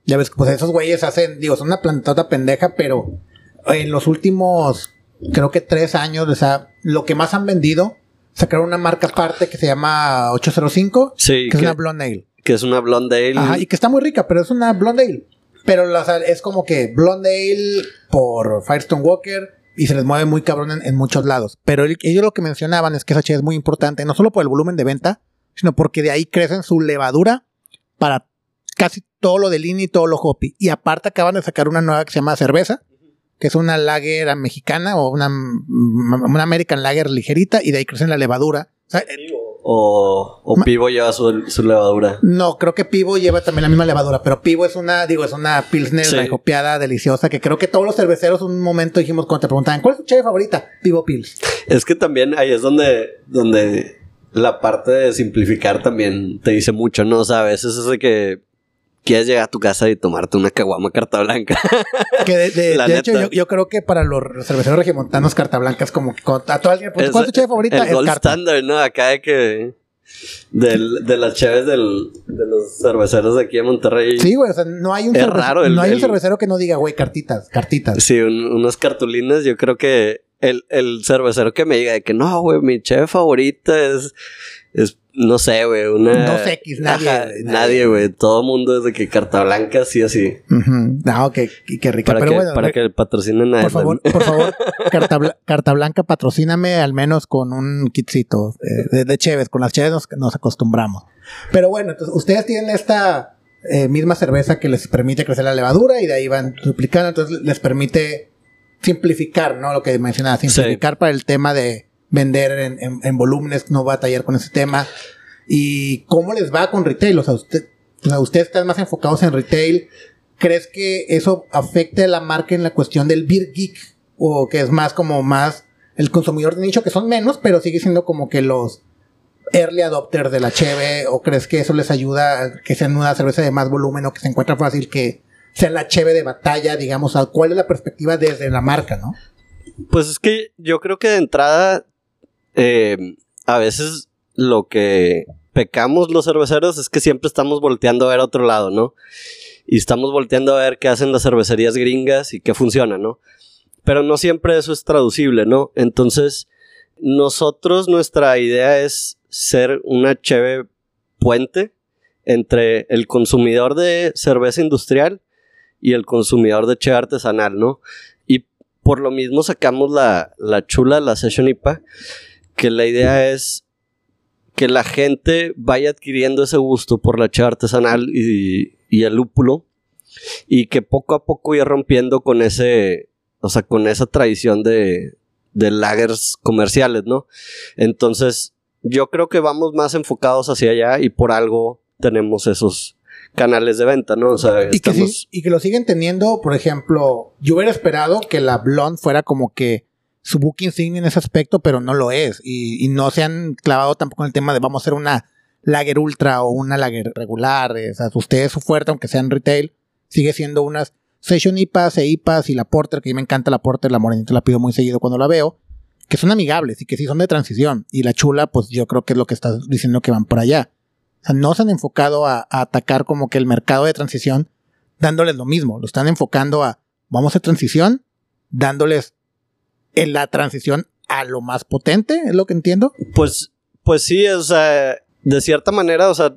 Ya ves, pues esos güeyes hacen, digo, son una plantota pendeja, pero en los últimos creo que tres años, o sea, lo que más han vendido, sacaron una marca aparte que se llama 805, sí, que, es una Blonde Ale. Que es una Blonde Ale. Ajá, y que está muy rica, pero es una Blonde Ale. Pero es como que Blonde Ale por Firestone Walker y se les mueve muy cabrón en, muchos lados. Pero ellos lo que mencionaban es que esa es muy importante, no solo por el volumen de venta, sino porque de ahí crecen su levadura para casi todo lo de línea y todo lo hoppy. Y aparte acaban de sacar una nueva que se llama cerveza, que es una lager mexicana o una, una American lager ligerita y de ahí crecen la levadura. O, o, Pivo lleva su, levadura. No, creo que Pivo lleva también la misma levadura, pero Pivo es una, digo, es una Pilsner sí. deliciosa, que creo que todos los cerveceros un momento dijimos cuando te preguntaban, ¿cuál es tu cheve favorita? Pivo Pils. Es que también ahí es donde, donde la parte de simplificar también te dice mucho, ¿no? O sea, a veces es de que quieres llegar a tu casa y tomarte una caguama carta blanca. Que de, hecho yo, creo que para los cerveceros regimontanos carta blanca es como que a todo alguien, pues, ¿cuál es tu cheve favorita? El gold standard, ¿no? Acá de que del, de las cheves del, de los cerveceros de aquí en Monterrey. Sí, güey, o sea, no hay un, cervecero, no hay un cervecero que no diga, güey, cartitas, cartitas. Sí, unas cartulinas, yo creo que el, el cervecero que me diga de que no, güey, mi cheve favorita es, es no sé, güey, una... 2X, nadie. nadie, güey. Todo mundo es de que carta blanca, sí, así. No, que, que rica. Para Pero que, bueno, para que patrocinen a Por favor, por favor, carta, carta, blanca, patrocíname al menos con un kitcito eh, de, de Cheves. Con las Cheves nos, acostumbramos. Pero bueno, entonces, ustedes tienen esta eh, misma cerveza que les permite crecer la levadura y de ahí van duplicando, entonces les permite simplificar, ¿no? Lo que mencionaba, simplificar para el tema de vender en, volúmenes, no batallar con ese tema. ¿Y cómo les va con retail? O sea, usted, ustedes están más enfocados en retail. ¿Crees que eso afecte a la marca en la cuestión del beer geek? O que es más como más el consumidor de nicho, que son menos, pero sigue siendo como que los early adopters de la cheve. ¿O crees que eso les ayuda a que sean una cerveza de más volumen o que se encuentra fácil que sea la cheve de batalla, digamos? ¿Cuál es la perspectiva desde la marca, no? Pues es que yo creo que de entrada eh, a veces lo que pecamos los cerveceros es que siempre estamos volteando a ver a otro lado, ¿no? Y estamos volteando a ver qué hacen las cervecerías gringas y qué funciona, ¿no? Pero no siempre eso es traducible, ¿no? Entonces, nosotros, nuestra idea es ser una cheve puente entre el consumidor de cerveza industrial y el consumidor de cheve artesanal, ¿no? Y por lo mismo sacamos la, la chula, la Session IPA, que la idea es que la gente vaya adquiriendo ese gusto por la chava artesanal y, el lúpulo y que poco a poco ir rompiendo con ese, o sea, con esa tradición de, de lagers comerciales, ¿no? Entonces, yo creo que vamos más enfocados hacia allá y por algo tenemos esos canales de venta, ¿no? O sea, y, que y que lo siguen teniendo, por ejemplo, yo hubiera esperado que la Blonde fuera como que su book insignia en ese aspecto, pero no lo es. Y, no se han clavado tampoco en el tema de vamos a hacer una lager ultra o una lager regular. O sea, ustedes su fuerte, aunque sea en retail, sigue siendo unas Session IPAs e IPAs y la Porter, que a mí me encanta la Porter, la morenita la pido muy seguido cuando la veo, que son amigables y que sí son de transición. Y la chula, pues yo creo que es lo que estás diciendo que van por allá. O sea, no se han enfocado a, atacar como que el mercado de transición dándoles lo mismo. Lo están enfocando a, vamos a transición, dándoles en la transición a lo más potente, es lo que entiendo. Pues, pues sí, o sea, de cierta manera, o sea,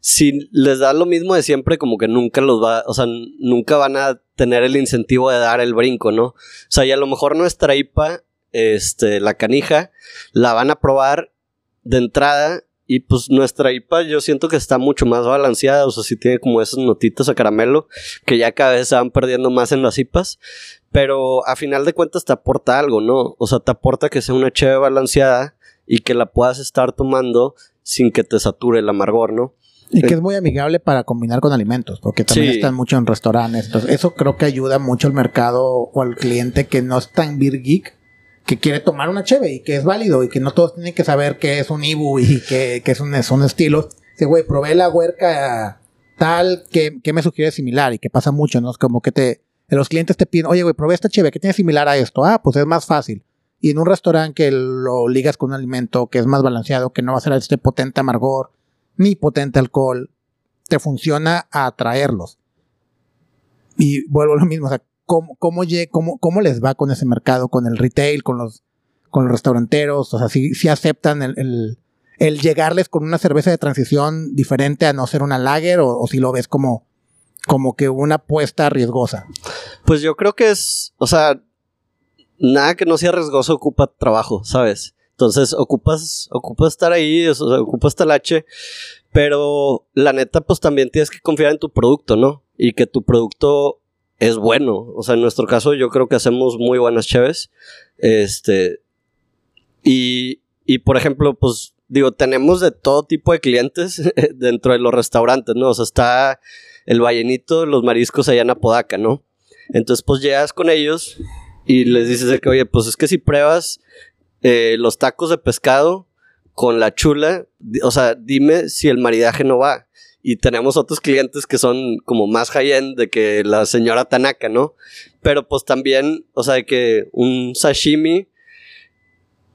si les da lo mismo de siempre, como que nunca los va, o sea, nunca van a tener el incentivo de dar el brinco, ¿no? O sea, y a lo mejor nuestra IPA, este, la canija, la van a probar de entrada y pues nuestra IPA yo siento que está mucho más balanceada, o sea, sí tiene como esas notitas a caramelo que ya cada vez se van perdiendo más en las IPAs, pero a final de cuentas te aporta algo, ¿no? O sea, te aporta que sea una cheve balanceada y que la puedas estar tomando sin que te sature el amargor, ¿no? Y que es muy amigable para combinar con alimentos, porque también están mucho en restaurantes. Entonces, eso creo que ayuda mucho al mercado o al cliente que no está en Beer Geek, que quiere tomar una cheve y que es válido y que no todos tienen que saber qué es un Ibu y qué, es un, son estilos. Dice, güey, probé la huerca tal, que, me sugiere similar? Y que pasa mucho, ¿no? Es como que te, los clientes te piden, oye, güey, probé esta cheve, ¿qué tiene similar a esto? Ah, pues es más fácil. Y en un restaurante que lo ligas con un alimento que es más balanceado, que no va a ser este potente amargor, ni potente alcohol, te funciona a atraerlos. Y vuelvo a lo mismo, o sea, ¿cómo, cómo, cómo, les va con ese mercado, con el retail, con los, con los restauranteros? O sea, si, si aceptan el, el, llegarles con una cerveza de transición diferente a no ser una lager, o, o si lo ves como, como que una apuesta riesgosa. Pues yo creo que es, o sea, nada que no sea riesgoso ocupa trabajo, ¿sabes? Entonces ocupas, ocupas estar ahí, ocupas estar H, pero la neta, pues también tienes que confiar en tu producto, ¿no? Y que tu producto es bueno. O sea, en nuestro caso, yo creo que hacemos muy buenas cheves. Este. Y, y por ejemplo, pues digo, tenemos de todo tipo de clientes dentro de los restaurantes, ¿no? O sea, está el ballenito, los mariscos allá en Apodaca, ¿no? Entonces, pues llegas con ellos y les dices que, oye, pues es que si pruebas eh, los tacos de pescado con la chula, o sea, dime si el maridaje no va. Y tenemos otros clientes que son como más high-end de que la señora Tanaka, ¿no? Pero pues también, o sea, que un sashimi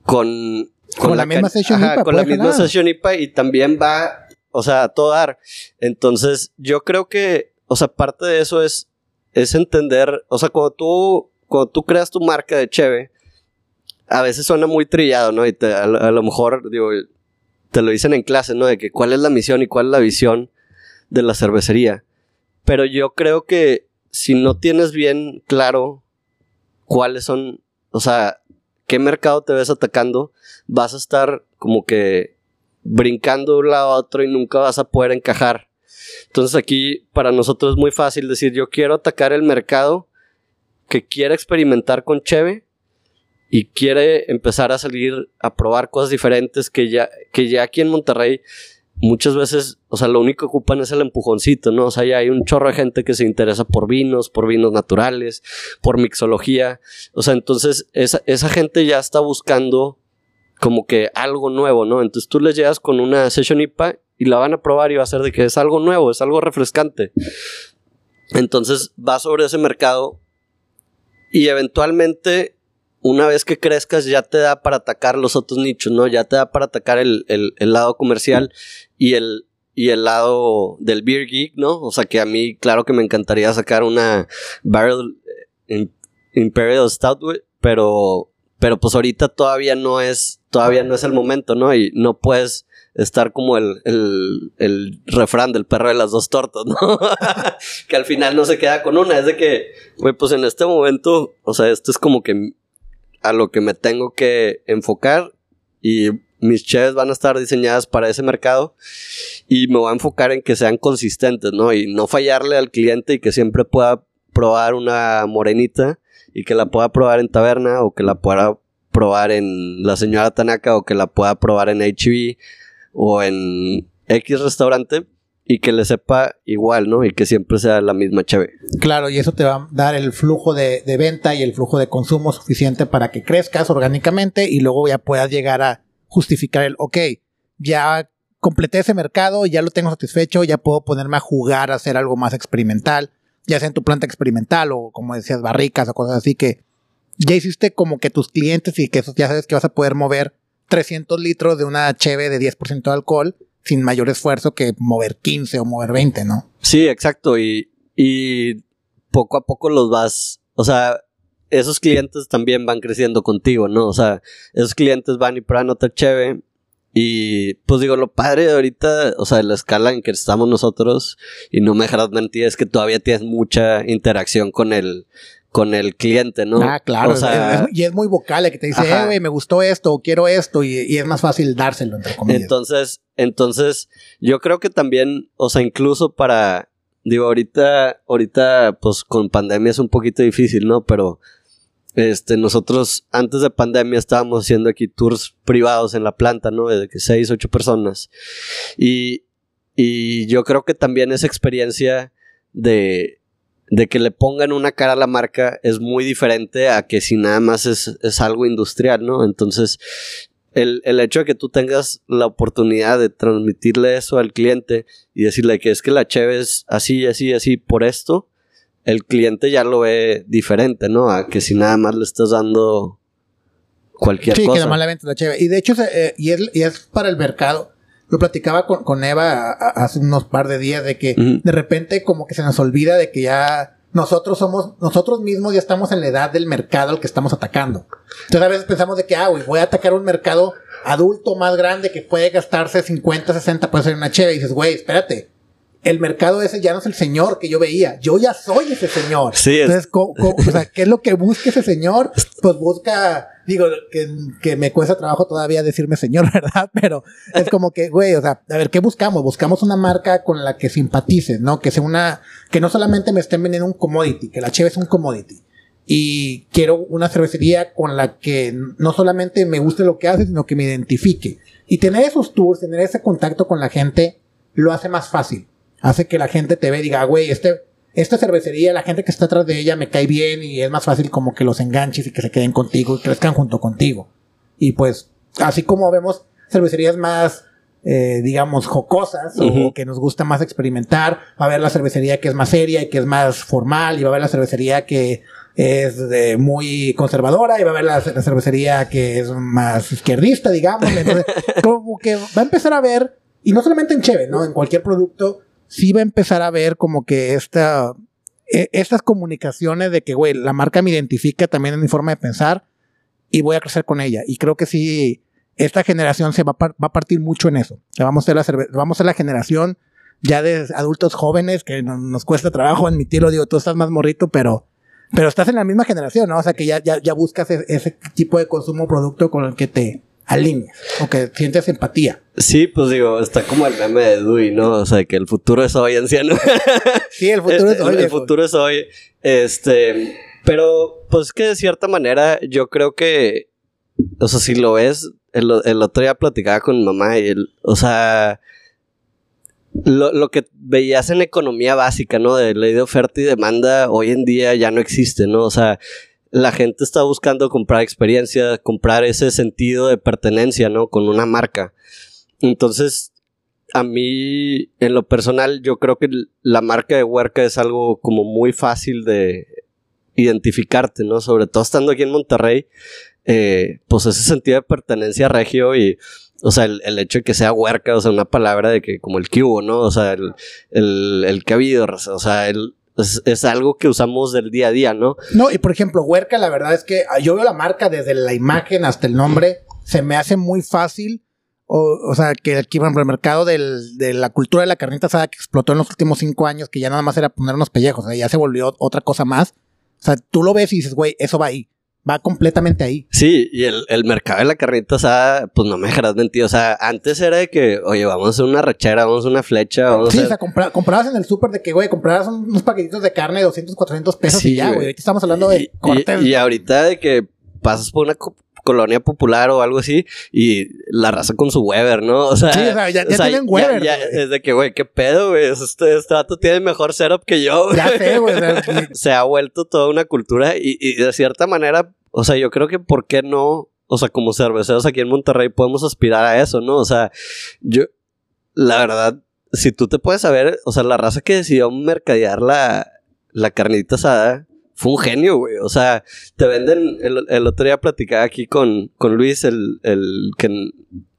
con... Con, la, misma session Con la misma session IPA y también va, o sea, a todo dar. Entonces, yo creo que, o sea, parte de eso es, es entender, o sea, cuando tú cuando tú creas tu marca de cheve, a veces suena muy trillado, ¿no? Y a, lo mejor, digo, te lo dicen en clase, ¿no? De que cuál es la misión y cuál es la visión de la cervecería. Pero yo creo que si no tienes bien claro cuáles son, o sea, qué mercado te ves atacando, vas a estar como que brincando de un lado a otro y nunca vas a poder encajar. Entonces aquí para nosotros es muy fácil decir, yo quiero atacar el mercado que quiere experimentar con Cheve y quiere empezar a salir a probar cosas diferentes que ya, que ya aquí en Monterrey muchas veces, o sea, lo único que ocupan es el empujoncito, ¿no? O sea, ya hay un chorro de gente que se interesa por vinos, por vinos naturales, por mixología. O sea, entonces esa, esa gente ya está buscando como que algo nuevo, ¿no? Entonces tú les llegas con una Session IPA y la van a probar y va a ser de que es algo nuevo, es algo refrescante. Entonces va sobre ese mercado y eventualmente, una vez que crezcas, ya te da para atacar los otros nichos, ¿no? Ya te da para atacar el, lado comercial y el, y el lado del beer geek, ¿no? O sea que a mí, claro que me encantaría sacar una Barrel eh, Imperial Stout, pero, pero pues ahorita todavía no es, todavía no es el momento, ¿no? Y no puedes estar como el, el, el refrán del perro de las dos tortas, ¿no? que al final no se queda con una. Es de que, güey, pues en este momento, o sea, esto es como que a lo que me tengo que enfocar y mis cheves van a estar diseñadas para ese mercado y me voy a enfocar en que sean consistentes, ¿no? Y no fallarle al cliente y que siempre pueda probar una morenita y que la pueda probar en taberna o que la pueda probar en la señora Tanaka o que la pueda probar en HB o en X restaurante y que le sepa igual, ¿no? Y que siempre sea la misma cheve. Claro, y eso te va a dar el flujo de, de, venta y el flujo de consumo suficiente para que crezcas orgánicamente y luego ya puedas llegar a justificar el, ok, ya completé ese mercado, ya lo tengo satisfecho, ya puedo ponerme a jugar a hacer algo más experimental, ya sea en tu planta experimental o como decías, barricas o cosas así que ya hiciste como que tus clientes y que eso ya sabes que vas a poder mover 300 litros de una cheve de 10% de alcohol sin mayor esfuerzo que mover 15 o mover 20, ¿no? Sí, exacto. Y, y poco a poco los vas, o sea, esos clientes también van creciendo contigo, ¿no? O sea, esos clientes van y prueban otra cheve. Y pues digo, lo padre de ahorita, o sea, la escala en que estamos nosotros, y no me dejarás mentir, es que todavía tienes mucha interacción con el, con el cliente, ¿no? Ah, claro. O sea, y es muy vocal, que te dice, eh, güey, me gustó esto, o quiero esto, y, y, es más fácil dárselo, entre comillas. Entonces, entonces, yo creo que también, o sea, incluso para, digo, ahorita, ahorita, pues con pandemia es un poquito difícil, ¿no? Pero, este, nosotros antes de pandemia estábamos haciendo aquí tours privados en la planta, ¿no? De que seis, ocho personas. Y, y yo creo que también esa experiencia de, de que le pongan una cara a la marca es muy diferente a que si nada más es, es algo industrial, ¿no? Entonces, el, el, hecho de que tú tengas la oportunidad de transmitirle eso al cliente y decirle que es que la cheve es así, así, así por esto, el cliente ya lo ve diferente, ¿no? A que si nada más le estás dando cualquier cosa. Sí, que nada más le la cheve. Y de hecho, eh, y, es, y, es, para el mercado. Lo platicaba con, con Eva hace unos par de días de que de repente como que se nos olvida de que ya nosotros somos, nosotros mismos ya estamos en la edad del mercado al que estamos atacando. Entonces a veces pensamos de que, ah, güey, voy a atacar un mercado adulto más grande que puede gastarse 50, 60 puede ser una cheve. Y dices, güey, espérate. El mercado ese ya no es el señor que yo veía. Yo ya soy ese señor. Sí, Entonces, o sea, ¿qué es lo que busca ese señor? Pues busca digo, que, que, me cuesta trabajo todavía decirme señor, ¿verdad? Pero es como que, güey, o sea, a ver, ¿qué buscamos? Buscamos una marca con la que simpatice, ¿no? Que sea una, que no solamente me estén vendiendo un commodity, que la cheve es un commodity. Y quiero una cervecería con la que no solamente me guste lo que hace, sino que me identifique. Y tener esos tours, tener ese contacto con la gente, lo hace más fácil. Hace que la gente te ve y diga, güey, este, esta cervecería, la gente que está atrás de ella me cae bien y es más fácil como que los enganches y que se queden contigo y crezcan junto contigo. Y pues, así como vemos cervecerías más, eh, digamos, jocosas o que nos gusta más experimentar, va a haber la cervecería que es más seria y que es más formal y va a haber la cervecería que es muy conservadora y va a haber la, cervecería que es más izquierdista, digamos. Entonces, como que va a empezar a ver, y no solamente en Cheve, ¿no? En cualquier producto, sí va a empezar a ver como que esta, e, estas comunicaciones de que, güey, la marca me identifica también en mi forma de pensar y voy a crecer con ella. Y creo que sí, esta generación se va a, va a partir mucho en eso. Vamos a, la vamos a la generación ya de adultos jóvenes que nos cuesta trabajo admitirlo. Digo, tú estás más morrito, pero, pero estás en la misma generación, ¿no? O sea, que ya, ya, ya buscas ese, ese tipo de consumo producto con el que te, alineas o que sientes empatía. Sí, pues digo, está como el meme de Dewey, ¿no? O sea, que el futuro es hoy, anciano. sí, el futuro es hoy. El, futuro es hoy. Este, pero, pues que de cierta manera, yo creo que, o sea, si lo ves, el, el otro día platicaba con mi mamá y, el, o sea, lo, lo, que veías en economía básica, ¿no? De ley de oferta y demanda, hoy en día ya no existe, ¿no? O sea, la gente está buscando comprar experiencia, comprar ese sentido de pertenencia, ¿no? Con una marca. Entonces, a mí, en lo personal, yo creo que la marca de Huerca es algo como muy fácil de identificarte, ¿no? Sobre todo estando aquí en Monterrey, eh, pues ese sentido de pertenencia regio y, o sea, el, hecho de que sea Huerca, o sea, una palabra de que como el hubo, ¿no? O sea, el, el, el que ha habido, o sea, el, es, algo que usamos del día a día, ¿no? No, y por ejemplo, Huerca, la verdad es que ah, yo veo la marca desde la imagen hasta el nombre, se me hace muy fácil. O, o sea, que aquí, por ejemplo, el mercado del, de la cultura de la carnita asada que explotó en los últimos cinco años, que ya nada más era poner unos pellejos, o sea, ya se volvió otra cosa más. O sea, tú lo ves y dices, güey, eso va ahí va completamente ahí. Sí, y el, el mercado de la carnita sea, pues no me dejarás mentir. O sea, antes era de que, oye, vamos a hacer una rachera, vamos a una flecha. Vamos sí, a o sea, comprabas en el súper de que, güey, comprabas unos paquetitos de carne de 200, 400 pesos y ya, güey. Ahorita estamos hablando de cortes. Y, y, ahorita de que pasas por una colonia popular o algo así y la raza con su Weber, ¿no? O sea, Sí, o sea, ya- ya tienen Weber, ya- es de que, güey, qué pedo, güey. O Este, este vato tiene mejor setup que yo. güey. Ya sé, güey. o Se ha vuelto toda una cultura y, y de cierta manera, o sea, yo creo que ¿por qué no? O sea, como cerveceros aquí en Monterrey podemos aspirar a eso, ¿no? O sea, yo, la verdad, si tú te puedes saber, o sea, la raza que decidió mercadear la, la carnita asada fue un genio, güey. O sea, te venden, el, el otro día platicaba aquí con, con Luis, el, el, que,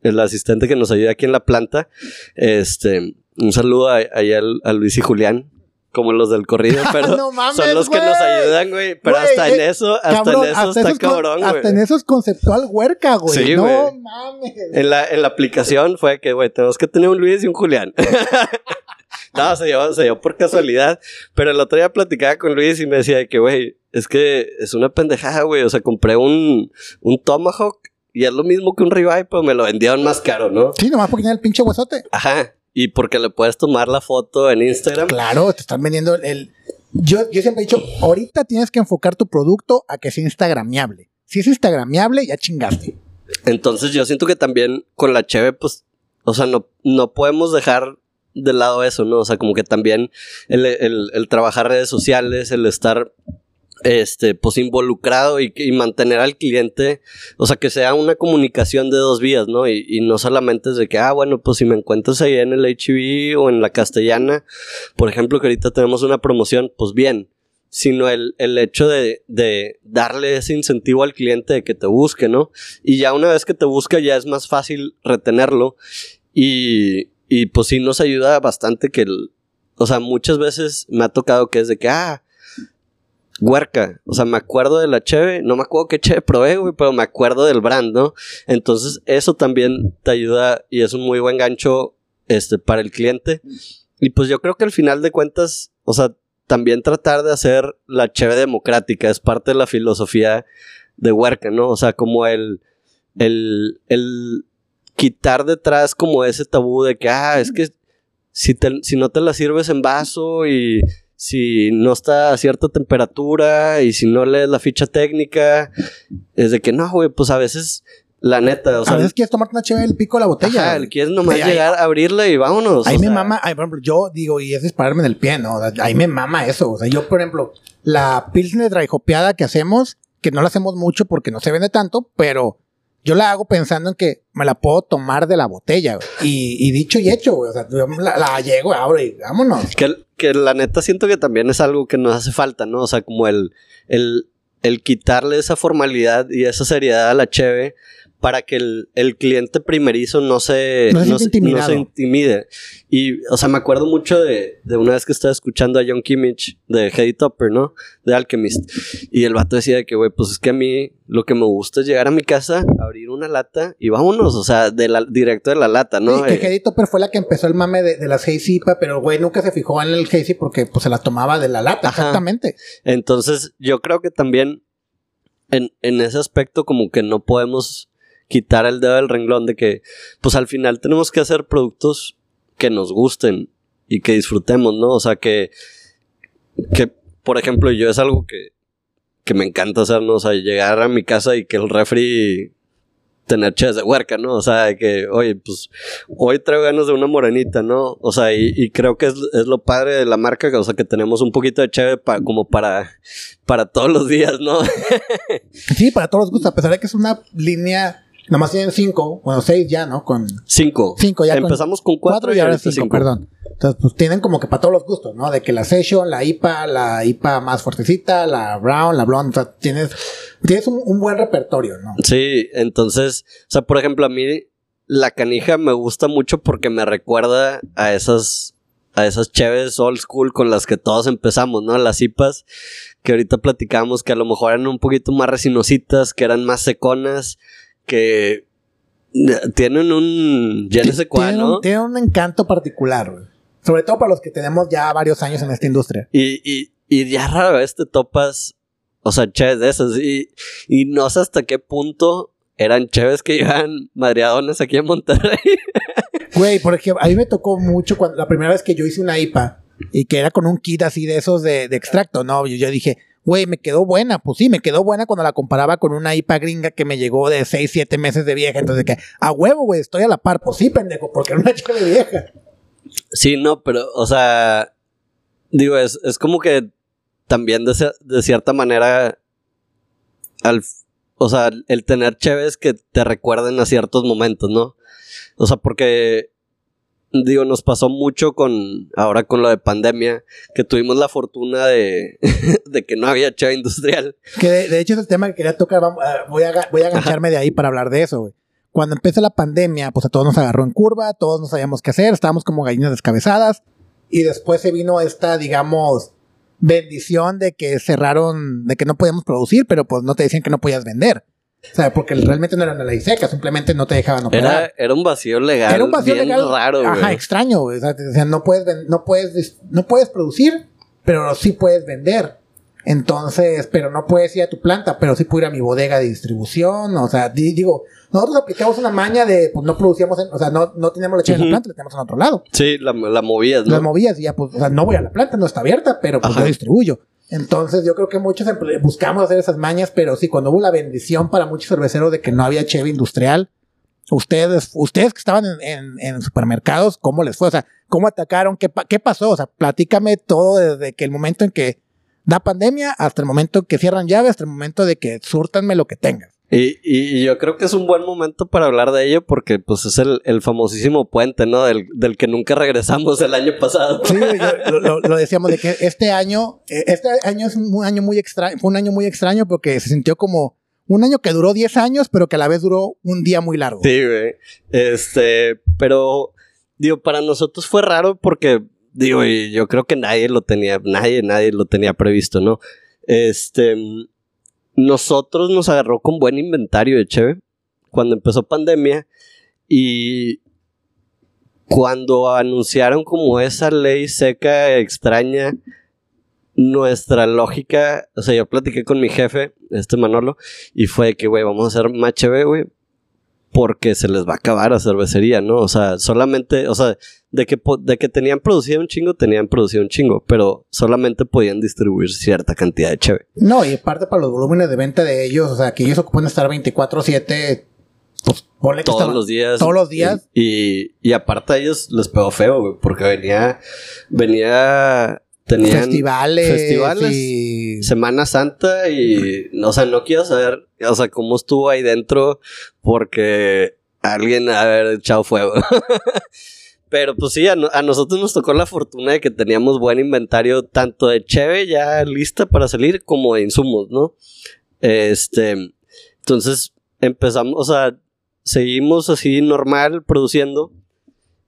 el asistente que nos ayuda aquí en la planta. Este, un saludo a, a Luis y Julián, como los del corrido, pero No mames, son los que nos ayudan, güey. Pero hasta en eh, eso, hasta cabrón, en eso hasta está eso es con- cabrón, güey. Hasta en eso es conceptual huerca, güey. Sí, no mames. En la, en la aplicación fue que, güey, tenemos que tener un Luis y un Julián. no, se dio, se dio por casualidad. Pero el otro día platicaba con Luis y me decía de que, güey, es que es una pendejada, güey. O sea, compré un, un Tomahawk y es lo mismo que un ribeye, pero me lo vendieron más caro, ¿no? Sí, nomás porque tiene el pinche huesote. Ajá. Y porque le puedes tomar la foto en Instagram. Claro, te están vendiendo el. el- Yo, yo siempre he dicho, ahorita tienes que enfocar tu producto a que sea instagramiable. Si es instagramiable, ya chingaste. Entonces yo siento que también con la cheve, pues, o sea, no, no podemos dejar de lado eso, ¿no? O sea, como que también el, el- trabajar redes sociales, el estar, este, pues involucrado y, mantener al cliente, o sea, que sea una comunicación de dos vías, ¿no? Y, no solamente es de que, ah, bueno, pues si me encuentras ahí en el HB o en la castellana, por ejemplo, que ahorita tenemos una promoción, pues bien, sino el, el hecho de, de darle ese incentivo al cliente de que te busque, ¿no? Y ya una vez que te busca ya es más fácil retenerlo y, y pues sí nos ayuda bastante que, el, o sea, muchas veces me ha tocado que es de que, ah, huerca, o sea, me acuerdo de la cheve, no me acuerdo qué cheve probé, güey, pero me acuerdo del brand, ¿no? Entonces eso también te ayuda y es un muy buen gancho, este, para el cliente. Y pues yo creo que al final de cuentas, o sea, también tratar de hacer la cheve democrática es parte de la filosofía de Huerca, ¿no? O sea, como el, el, el quitar detrás como ese tabú de que, ah, es que si, te- si no te la sirves en vaso y si no está a cierta temperatura y si no lees la ficha técnica, es de que no, güey, pues a veces, la neta, o sea, a veces quieres tomarte una chévere del pico de la botella. ajá, quieres nomás Ahí- ahí- llegar a abrirla y vámonos. Ahí me sea, mama, ay, por ejemplo, yo digo, y es dispararme en el pie, ¿no? Ahí me mama eso. O sea, yo, por ejemplo, la pilsner dry hopeada que hacemos, que no la hacemos mucho porque no se vende tanto, pero yo la hago pensando en que me la puedo tomar de la botella, güey. Y, y dicho y hecho, güey. O sea, yo la, la llego, abro y vámonos. Que, que la neta siento que también es algo que nos hace falta, ¿no? O sea, como el, el, el quitarle esa formalidad y esa seriedad a la cheve para que el, el cliente primerizo no se, No se se intimide. Y, o sea, me acuerdo mucho de, de una vez que estaba escuchando a John Kimmich de Heady Topper, ¿no? De Alchemist. Y el vato decía de que, güey, pues es que a mí lo que me gusta es llegar a mi casa, abrir una lata y vámonos, o sea, de la, directo de la lata, ¿no? Sí, que Eh, Hedy Topper fue la que empezó el mame de, de las Hazy pero güey nunca se fijó en el Hazy porque pues se las tomaba de la lata, Ajá. exactamente. Entonces, yo creo que también en, en ese aspecto como que no podemos quitar el dedo del renglón de que, pues al final tenemos que hacer productos que nos gusten y que disfrutemos, ¿no? O sea, que, que por ejemplo, yo es algo que, que me encanta hacer, ¿no? O sea, llegar a mi casa y que el refri tener ches de huerca, ¿no? O sea, que, oye, pues hoy traigo ganas de una morenita, ¿no? O sea, y, y creo que es, es lo padre de la marca, o sea, que tenemos un poquito de cheve pa- como para, para todos los días, ¿no? Sí, para todos los gustos, a pesar de que es una línea, nomás tienen cinco, bueno, seis ya, ¿no? Con Cinco. cinco ya. con- Empezamos con cuatro, y ahora cinco, perdón. Entonces, pues tienen como que para todos los gustos, ¿no? De que la Session, la IPA, la IPA más fuertecita, la Brown, la Blonde, o sea, tienes, tienes un, un buen repertorio, ¿no? Sí, entonces, o sea, por ejemplo, a mí la canija me gusta mucho porque me recuerda a esas a esas cheves old school con las que todos empezamos, ¿no? Las IPAs que ahorita platicamos que a lo mejor eran un poquito más resinositas, que eran más seconas, que tienen un ya no sé cuál, ¿no? tienen un encanto particular, güey. Sobre todo para los que tenemos ya varios años en esta industria. Y, y, y ya rara vez te topas, o sea, cheves de esas. Y, y no sé hasta qué punto eran cheves que iban madreadones aquí en Monterrey. Güey, por ejemplo, a mí me tocó mucho cuando la primera vez que yo hice una IPA y que era con un kit así de esos de, de extracto, ¿no? Yo, yo dije, güey, me quedó buena. Pues sí, me quedó buena cuando la comparaba con una IPA gringa que me llegó de 6, 7 meses de vieja. Entonces, que a huevo, güey, estoy a la par. Pues sí, pendejo, porque era una chica vieja. Sí, no, pero, o sea, digo, es, es como que también de, de cierta manera, al, o sea, el tener cheves que te recuerden a ciertos momentos, ¿no? O sea, porque digo, nos pasó mucho con, ahora con lo de pandemia, que tuvimos la fortuna de, de que no había cheve industrial. Que de, hecho es el tema que quería tocar, ah, voy a, voy a agancharme de ahí para hablar de eso, güey. Cuando empezó la pandemia, pues a todos nos agarró en curva, todos no sabíamos qué hacer, estábamos como gallinas descabezadas, y después se vino esta, digamos, bendición de que cerraron, de que no podíamos producir, pero pues no te decían que no podías vender. O sea, porque realmente no era una ley seca, simplemente no te dejaban operar. Era, era un vacío legal. Era un vacío legal raro, Ajá, extraño, O sea, no puedes, no puedes, no puedes producir, pero sí puedes vender. Entonces, pero no puedes ir a tu planta, pero sí puedo ir a mi bodega de distribución. O sea, digo, nosotros aplicamos una maña de, pues no producíamos, o sea, no, no teníamos leche en la planta, la teníamos en otro lado. Sí, la, la movías, ¿no? La movías y ya, pues, o sea, no voy a la planta, no está abierta, pero pues yo distribuyo. Entonces yo creo que muchos buscamos hacer esas mañas, pero sí, cuando hubo la bendición para muchos cerveceros de que no había cheve industrial, ustedes, ustedes que estaban en, supermercados, ¿cómo les fue? O sea, ¿cómo atacaron? ¿Qué, ¿Qué pasó? O sea, platícame todo desde que el momento en que da pandemia hasta el momento que cierran llaves, hasta el momento de que surtanme lo que tengas. Y, y, yo creo que es un buen momento para hablar de ello porque pues es el, el famosísimo puente, ¿no? Del, del, que nunca regresamos el año pasado. Sí, lo, lo, decíamos de que este año, eh, este año es un año muy extraño, fue un año muy extraño porque se sintió como un año que duró 10 años, pero que a la vez duró un día muy largo. Sí, güey. Este, pero, digo, para nosotros fue raro porque, digo, y yo creo que nadie lo tenía, nadie, nadie lo tenía previsto, ¿no? Este, nosotros nos agarró con buen inventario de cheve cuando empezó pandemia y cuando anunciaron como esa ley seca extraña nuestra lógica, o sea, yo platiqué con mi jefe, este Manolo, y fue que, güey, vamos a hacer más cheve, güey, porque se les va a acabar la cervecería, ¿no? O sea, solamente, o sea, de que, de que tenían producido un chingo, tenían producido un chingo, pero solamente podían distribuir cierta cantidad de cheve. No, y aparte para los volúmenes de venta de ellos, o sea, que ellos ocupan estar 24-7, pues ponle que Todos los días. Todos los días. Y, y, aparte a ellos les pegó feo, güey, porque venía, venía tenían festivales, festivales y... Semana Santa y, o sea, no quiero saber, o sea, cómo estuvo ahí dentro porque alguien haber echado fuego. Pero pues sí, a, nosotros nos tocó la fortuna de que teníamos buen inventario tanto de cheve ya lista para salir como de insumos, ¿no? Este, entonces empezamos, o sea, seguimos así normal produciendo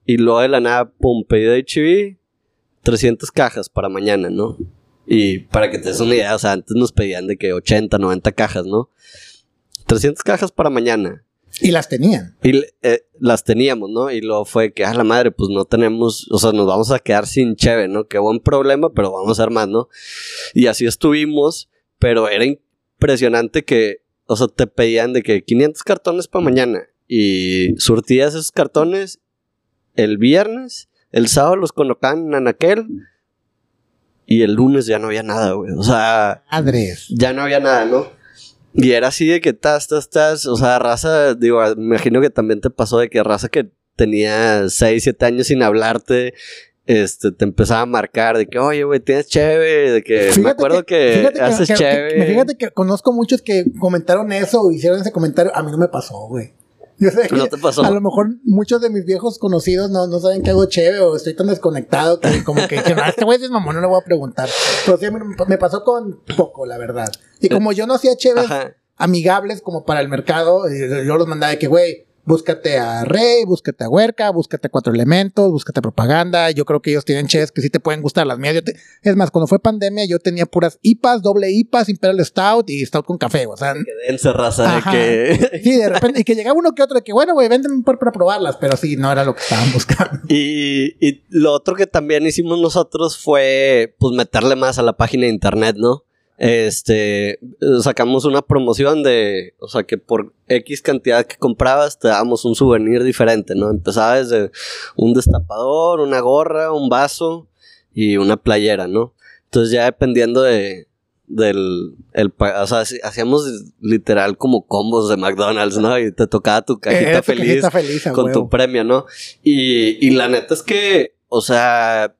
y luego de la nada, pum, pedido de HB, 300 cajas para mañana, ¿no? Y para que te des una idea, o sea, antes nos pedían de que 80, 90 cajas, ¿no? 300 cajas para mañana. Y las tenían. Y eh, las teníamos, ¿no? Y luego fue que, ah, la madre, pues no tenemos, o sea, nos vamos a quedar sin cheve, ¿no? Qué buen problema, pero vamos a más, ¿no? Y así estuvimos, pero era impresionante que, o sea, te pedían de que 500 cartones para mañana y surtías esos cartones el viernes, el sábado los colocaban en aquel y el lunes ya no había nada, güey. O sea, Madres. ya no había nada, ¿no? Y era así de que estás, estás, estás, o sea, raza, digo, me imagino que también te pasó de que raza que tenía 6, 7 años sin hablarte, este, te empezaba a marcar de que, oye, güey, tienes chévere, de que me acuerdo que, haces chévere. fíjate que conozco muchos que comentaron eso o hicieron ese comentario, a mí no me pasó, güey. Yo sé que a lo mejor muchos de mis viejos conocidos no, no saben que hago chévere o estoy tan desconectado que como que ah, este güey es mamón, no le voy a preguntar. Pero sí, me, pasó con poco, la verdad. Y como yo no hacía chéveres amigables como para el mercado, eh, yo los mandaba de que, güey, búscate a Rey, búscate a Huerca, búscate a Cuatro Elementos, búscate a Propaganda. Yo creo que ellos tienen ches que sí te pueden gustar las mías. Es más, cuando fue pandemia yo tenía puras IPAs, doble IPAs, Imperial Stout y Stout con café. O sea, de que... Sí, de repente, y que llegaba uno que otro de que, bueno, güey, venden un par para probarlas, pero sí, no era lo que estaban buscando. Y, y lo otro que también hicimos nosotros fue, pues, meterle más a la página de internet, ¿no? Este, sacamos una promoción de, o sea, que por X cantidad que comprabas te dábamos un souvenir diferente, ¿no? Empezaba desde un destapador, una gorra, un vaso y una playera, ¿no? Entonces ya dependiendo de, del el, o sea, hacíamos literal como combos de McDonald's, ¿no? Y te tocaba tu cajita feliz, con tu premio, ¿no? Y, y la neta es que, o sea,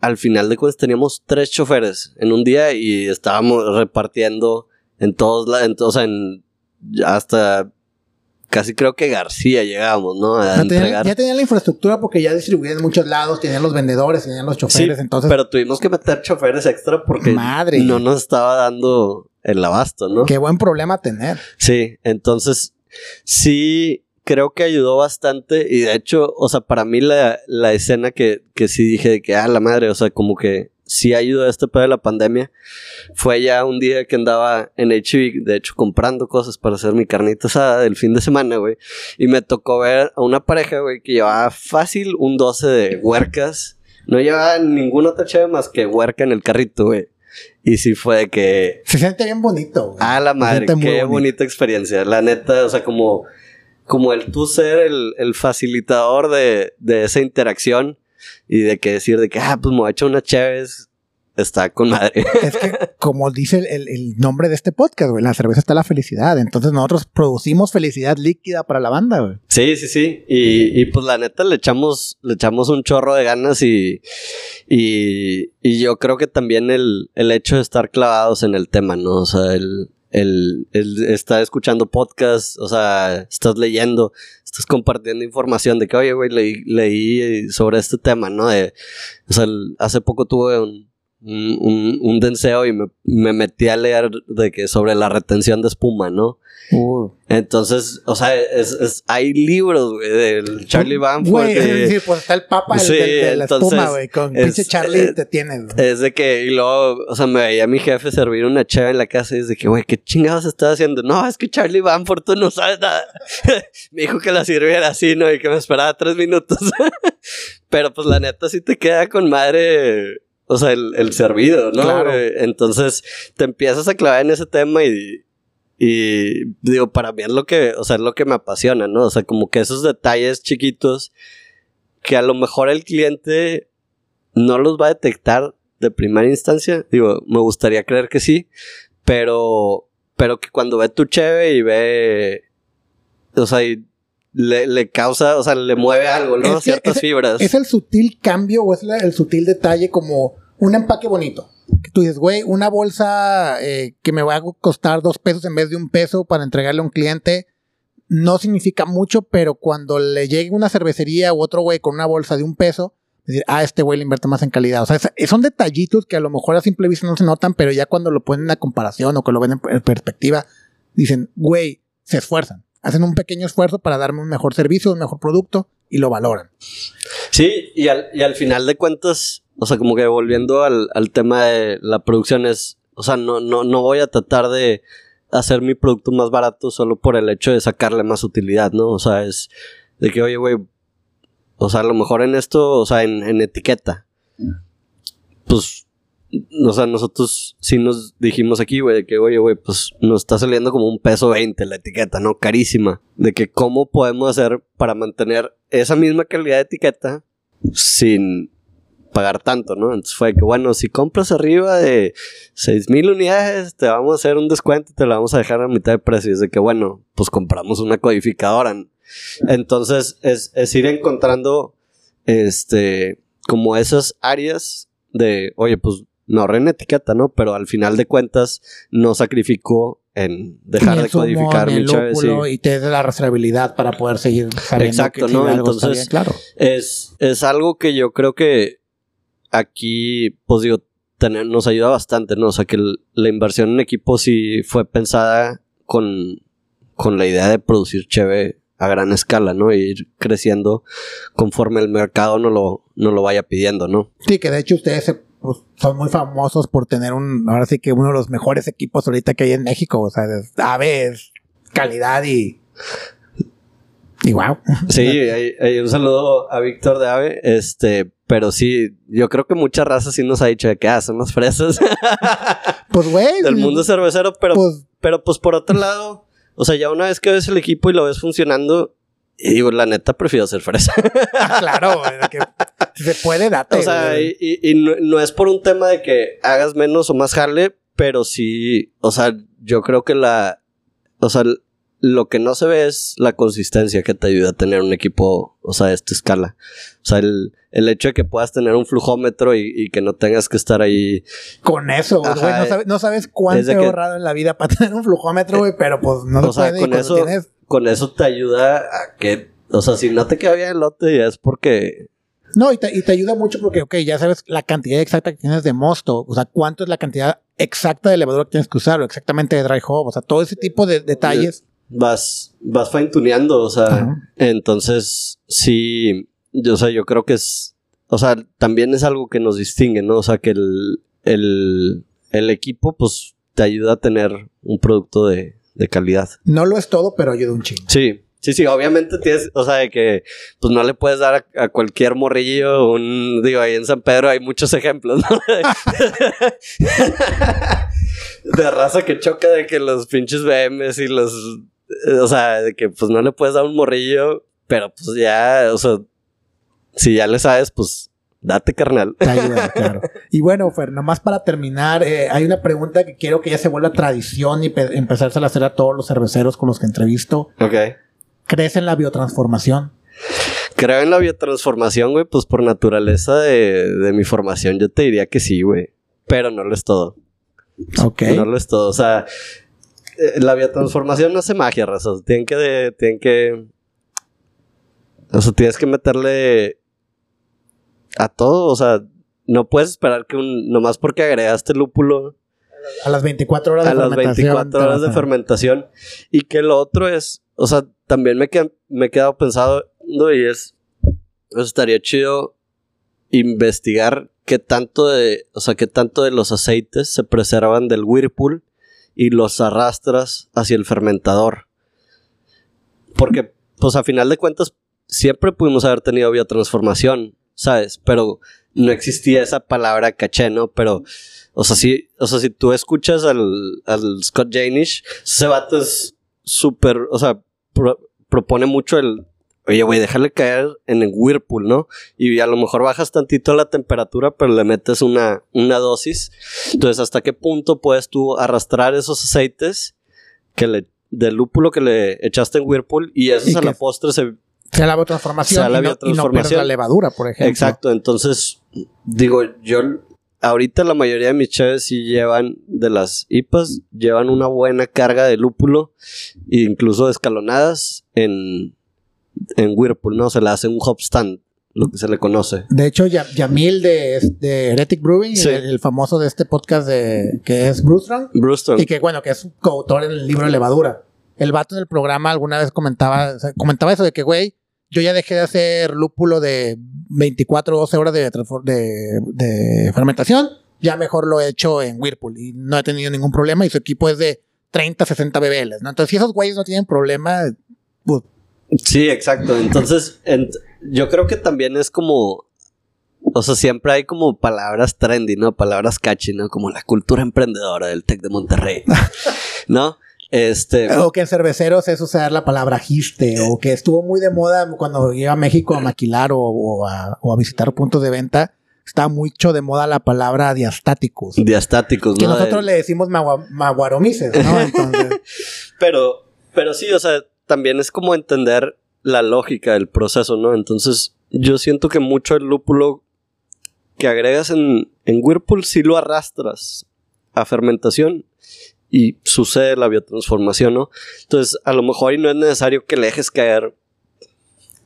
al final de cuentas teníamos tres choferes en un día y estábamos repartiendo en todos lados, o sea, en hasta casi creo que García llegábamos, ¿no? A ya, tenían, la infraestructura porque ya distribuían en muchos lados, tenían los vendedores, tenían los choferes, entonces. Pero tuvimos que meter choferes extra porque Madre. no nos estaba dando el abasto, ¿no? Qué buen problema tener. Sí, entonces sí creo que ayudó bastante y de hecho, o sea, para mí la, la escena que, que sí dije de que, ah, la madre, o sea, como que sí ayudó a este pedo de la pandemia. Fue ya un día que andaba en HB, de hecho, comprando cosas para hacer mi carnita asada del fin de semana, güey. Y me tocó ver a una pareja, güey, que llevaba fácil un 12 de huercas. No llevaba ninguna otra chave más que huerca en el carrito, güey. Y sí fue de que... Se siente bien bonito, güey. Ah, la madre, qué bonita experiencia. La neta, o sea, como... Como el tú ser el, el facilitador de, de esa interacción y de que decir de que, ah, pues me voy a echar una Chévez, está con madre. Es que, como dice el, el, nombre de este podcast, güey, la cerveza está la felicidad. Entonces nosotros producimos felicidad líquida para la banda, güey. Sí, sí, sí. Y, y pues la neta le echamos, le echamos un chorro de ganas y, y, y yo creo que también el, el hecho de estar clavados en el tema, ¿no? O sea, el, el, estar escuchando podcasts, o sea, estás leyendo, estás compartiendo información de que, oye, güey, leí, leí sobre este tema, ¿no? De, o sea, hace poco tuve un, un, un, denseo y me, me, metí a leer de que sobre la retención de espuma, ¿no? Uh. Entonces, o sea, es, es, hay libros, güey, del Charlie Banford. Güey, decir, pues está el papa sí, de la espuma, güey, con pinche Charlie te tienes. Es de que, y luego, o sea, me veía mi jefe servir una chava en la casa y es de que, güey, ¿qué chingados estás haciendo? No, es que Charlie Banford, tú no sabes nada. me dijo que la sirviera así, ¿no? Y que me esperaba tres minutos. Pero pues la neta sí te queda con madre o sea, el, el servido, ¿no? Claro. Entonces te empiezas a clavar en ese tema y, y digo, para mí es lo que, o sea, es lo que me apasiona, ¿no? O sea, como que esos detalles chiquitos que a lo mejor el cliente no los va a detectar de primera instancia. Digo, me gustaría creer que sí, pero, pero que cuando ve tu cheve y ve, o sea, y le, le, causa, o sea, le mueve algo, ¿no? Ciertas fibras. Es el sutil cambio o es el sutil detalle como un empaque bonito que tú dices, güey, una bolsa eh, que me va a costar dos pesos en vez de un peso para entregarle a un cliente, no significa mucho, pero cuando le llegue una cervecería u otro güey con una bolsa de un peso, decir, ah, este güey le invierte más en calidad. O sea, son detallitos que a lo mejor a simple vista no se notan, pero ya cuando lo ponen a comparación o que lo ven en perspectiva, dicen, güey, se esfuerzan. Hacen un pequeño esfuerzo para darme un mejor servicio, un mejor producto y lo valoran. Sí, y al, y al final de cuentas, o sea, como que volviendo al, al tema de la producción es, o sea, no, no, no voy a tratar de hacer mi producto más barato solo por el hecho de sacarle más utilidad, ¿no? O sea, es de que, oye, güey, o sea, a lo mejor en esto, o sea, en, en etiqueta, pues, o sea, nosotros sí nos dijimos aquí, güey, de que, oye, güey, pues nos está saliendo como un peso 20 la etiqueta, ¿no? Carísima. De que cómo podemos hacer para mantener esa misma calidad de etiqueta sin pagar tanto, ¿no? Entonces fue que, bueno, si compras arriba de mil unidades, te vamos a hacer un descuento y te la vamos a dejar a mitad de precio. Y es de que, bueno, pues compramos una codificadora. Entonces es, es ir encontrando, este, como esas áreas de, oye, pues ahorré en etiqueta, ¿no? Pero al final de cuentas no sacrificó en dejar de codificar mi chave. Y te da la rastreabilidad para poder seguir Exacto, ¿no? Entonces, claro. es, es algo que yo creo que aquí, pues digo, tener, nos ayuda bastante, ¿no? O sea, que la inversión en equipo sí fue pensada con, con la idea de producir cheve a gran escala, ¿no? E ir creciendo conforme el mercado no lo, no lo vaya pidiendo, ¿no? Sí, que de hecho ustedes pues, son muy famosos por tener un, ahora sí que uno de los mejores equipos ahorita que hay en México, o sea, ave calidad y y wow. Sí, hay, un saludo a Víctor de Ave. Este, pero sí, yo creo que mucha raza sí nos ha dicho de que ah, son las fresas. pues güey. Del mundo cervecero, pero pues, pero pues por otro lado, o sea, ya una vez que ves el equipo y lo ves funcionando, y digo, la neta, prefiero ser fresa. Ah, claro, que se puede date. O sea, y, y, no, es por un tema de que hagas menos o más jale, pero sí, o sea, yo creo que la, o sea, lo que no se ve es la consistencia que te ayuda a tener un equipo, o sea, de esta escala. O sea, el, el hecho de que puedas tener un flujómetro y, que no tengas que estar ahí. Con eso, güey. No, sabes, cuánto he ahorrado en la vida para tener un flujómetro, güey, pero pues no lo o con eso, con eso te ayuda a que, o sea, si no te queda bien el lote, ya es porque no, y te, y te, ayuda mucho porque, ok, ya sabes la cantidad exacta que tienes de mosto, o sea, cuánto es la cantidad exacta de levadura que tienes que usar, o exactamente de dry hop, o sea, todo ese tipo de detalles. Vas, vas fine tuneando, o sea, entonces sí, o sea, yo creo que es, o sea, también es algo que nos distingue, ¿no? O sea, que el, el, el equipo, pues, te ayuda a tener un producto de, de calidad. No lo es todo, pero ayuda un chingo. Sí, Sí, sí, obviamente tienes, o sea, de que pues no le puedes dar a, cualquier morrillo un, digo, ahí en San Pedro hay muchos ejemplos, ¿no? de raza que choca de que los pinches BMs y los, eh, o sea, de que pues no le puedes dar un morrillo, pero pues ya, o sea, si ya le sabes, pues date carnal. claro. Y bueno, Fer, nomás para terminar, eh, hay una pregunta que quiero que ya se vuelva tradición y empezarse a hacer a todos los cerveceros con los que entrevisto. Ok. ¿Crees en la biotransformación? Creo en la biotransformación, güey, pues por naturaleza de, mi formación yo te diría que sí, güey. Pero no lo es todo. Ok. No lo es todo. O sea, eh, la biotransformación no hace magia, raza. Tienen que, tienen que... O sea, tienes que meterle a todo. O sea, no puedes esperar que un... Nomás porque agregaste lúpulo... A las 24 horas de fermentación. A las 24 horas de fermentación. Y que lo otro es... O sea, también me, me he quedado pensando y es, pues estaría chido investigar qué tanto de, o sea, qué tanto de los aceites se preservan del whirlpool y los arrastras hacia el fermentador. Porque, pues a final de cuentas, siempre pudimos haber tenido biotransformación, ¿sabes? Pero no existía esa palabra caché, ¿no? Pero, o sea, si, o sea, si tú escuchas al, al Scott Janish, ese vato es súper, o sea, propone mucho el, oye, güey, déjale caer en el Whirlpool, ¿no? Y a lo mejor bajas tantito la temperatura, pero le metes una, una dosis. Entonces, ¿hasta qué punto puedes tú arrastrar esos aceites que le, del lúpulo que le echaste en Whirlpool y eso a la postre se... Sea la biotransformación, la y, no, la levadura, por ejemplo. Exacto, entonces, digo, yo ahorita la mayoría de mis chaves sí llevan de las IPAs, llevan una buena carga de lúpulo, incluso escalonadas en, en Whirlpool, ¿no? Se le hace un hop stand, lo que se le conoce. De hecho, Yamil de, de Heretic Brewing, el, famoso de este podcast de que es Bruce Y que, bueno, que es coautor en el libro levadura. El vato en el programa alguna vez comentaba, comentaba eso de que, güey, yo ya dejé de hacer lúpulo de 24 o 12 horas de, de, fermentación. Ya mejor lo he hecho en Whirlpool y no he tenido ningún problema y su equipo es de 30, 60 BBL, ¿no? Entonces, si esos güeyes no tienen problema, pues, Sí, exacto. Entonces, yo creo que también es como, o sea, siempre hay como palabras trendy, ¿no? Palabras catchy, ¿no? Como la cultura emprendedora del Tec de Monterrey, ¿no? Este. O que en cerveceros es usar la palabra giste, o que estuvo muy de moda cuando iba a México a maquilar o, a, visitar puntos de venta. Está mucho de moda la palabra diastáticos. Diastáticos, ¿no? Que nosotros le decimos maguaromices, ¿no? pero, pero sí, o sea, también es como entender la lógica del proceso, ¿no? Entonces, yo siento que mucho el lúpulo que agregas en, en Whirlpool sí lo arrastras a fermentación y sucede la biotransformación, ¿no? Entonces, a lo mejor ahí no es necesario que le dejes caer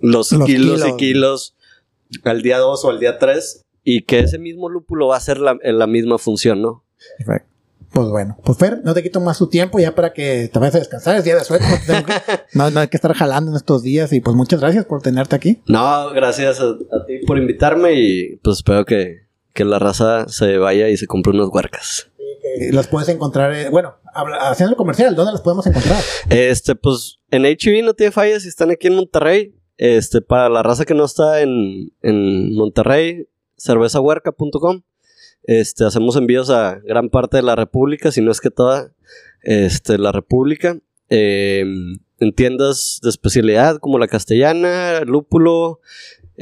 los, kilos, y kilos al día 2 o al día 3 y que ese mismo lúpulo va a hacer la, la misma función, ¿no? Perfecto. Pues bueno, pues Fer, no te quito más tu tiempo ya para que te vayas a descansar, es día de suerte, no, hay que estar jalando en estos días y pues muchas gracias por tenerte aquí. No, gracias a, ti por invitarme y pues espero que, que la raza se vaya y se compre unos huercas. Las puedes encontrar, eh, bueno, haciendo el comercial, ¿dónde las podemos encontrar? Este, pues en HB no tiene fallas si están aquí en Monterrey. Este, para la raza que no está en, en Monterrey, cervezahuerca.com. Este, hacemos envíos a gran parte de la República, si no es que toda este, la República. Em, en tiendas de especialidad como la castellana, lúpulo,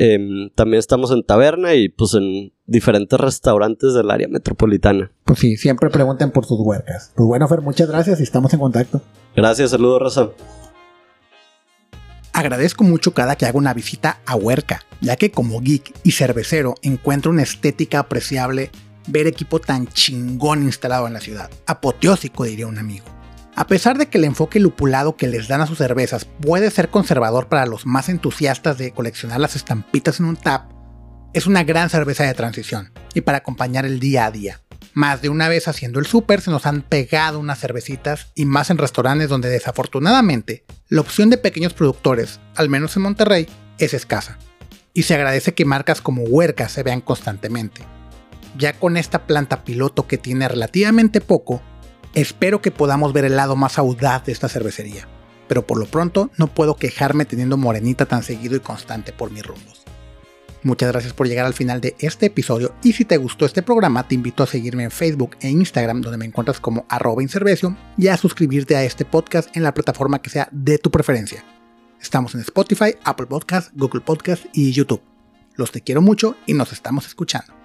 Em, también estamos en taberna y pues en diferentes restaurantes del área metropolitana. Pues sí, siempre pregunten por sus huercas. Pues bueno, Fer, muchas gracias y estamos en contacto. Gracias, saludos, Rosa. Agradezco mucho cada que hago una visita a Huerca, ya que como geek y cervecero encuentro una estética apreciable ver equipo tan chingón instalado en la ciudad. Apoteósico, diría un amigo. A pesar de que el enfoque lupulado que les dan a sus cervezas puede ser conservador para los más entusiastas de coleccionar las estampitas en un tap, es una gran cerveza de transición y para acompañar el día a día. Más de una vez haciendo el súper se nos han pegado unas cervecitas y más en restaurantes donde desafortunadamente la opción de pequeños productores, al menos en Monterrey, es escasa. Y se agradece que marcas como Huerca se vean constantemente. Ya con esta planta piloto que tiene relativamente poco, Espero que podamos ver el lado más audaz de esta cervecería, pero por lo pronto no puedo quejarme teniendo morenita tan seguido y constante por mis rumbos. Muchas gracias por llegar al final de este episodio y si te gustó este programa te invito a seguirme en Facebook e Instagram donde me encuentras como arroba incervecio y a suscribirte a este podcast en la plataforma que sea de tu preferencia. Estamos en Spotify, Apple Podcast, Google Podcast y YouTube. Los te quiero mucho y nos estamos escuchando.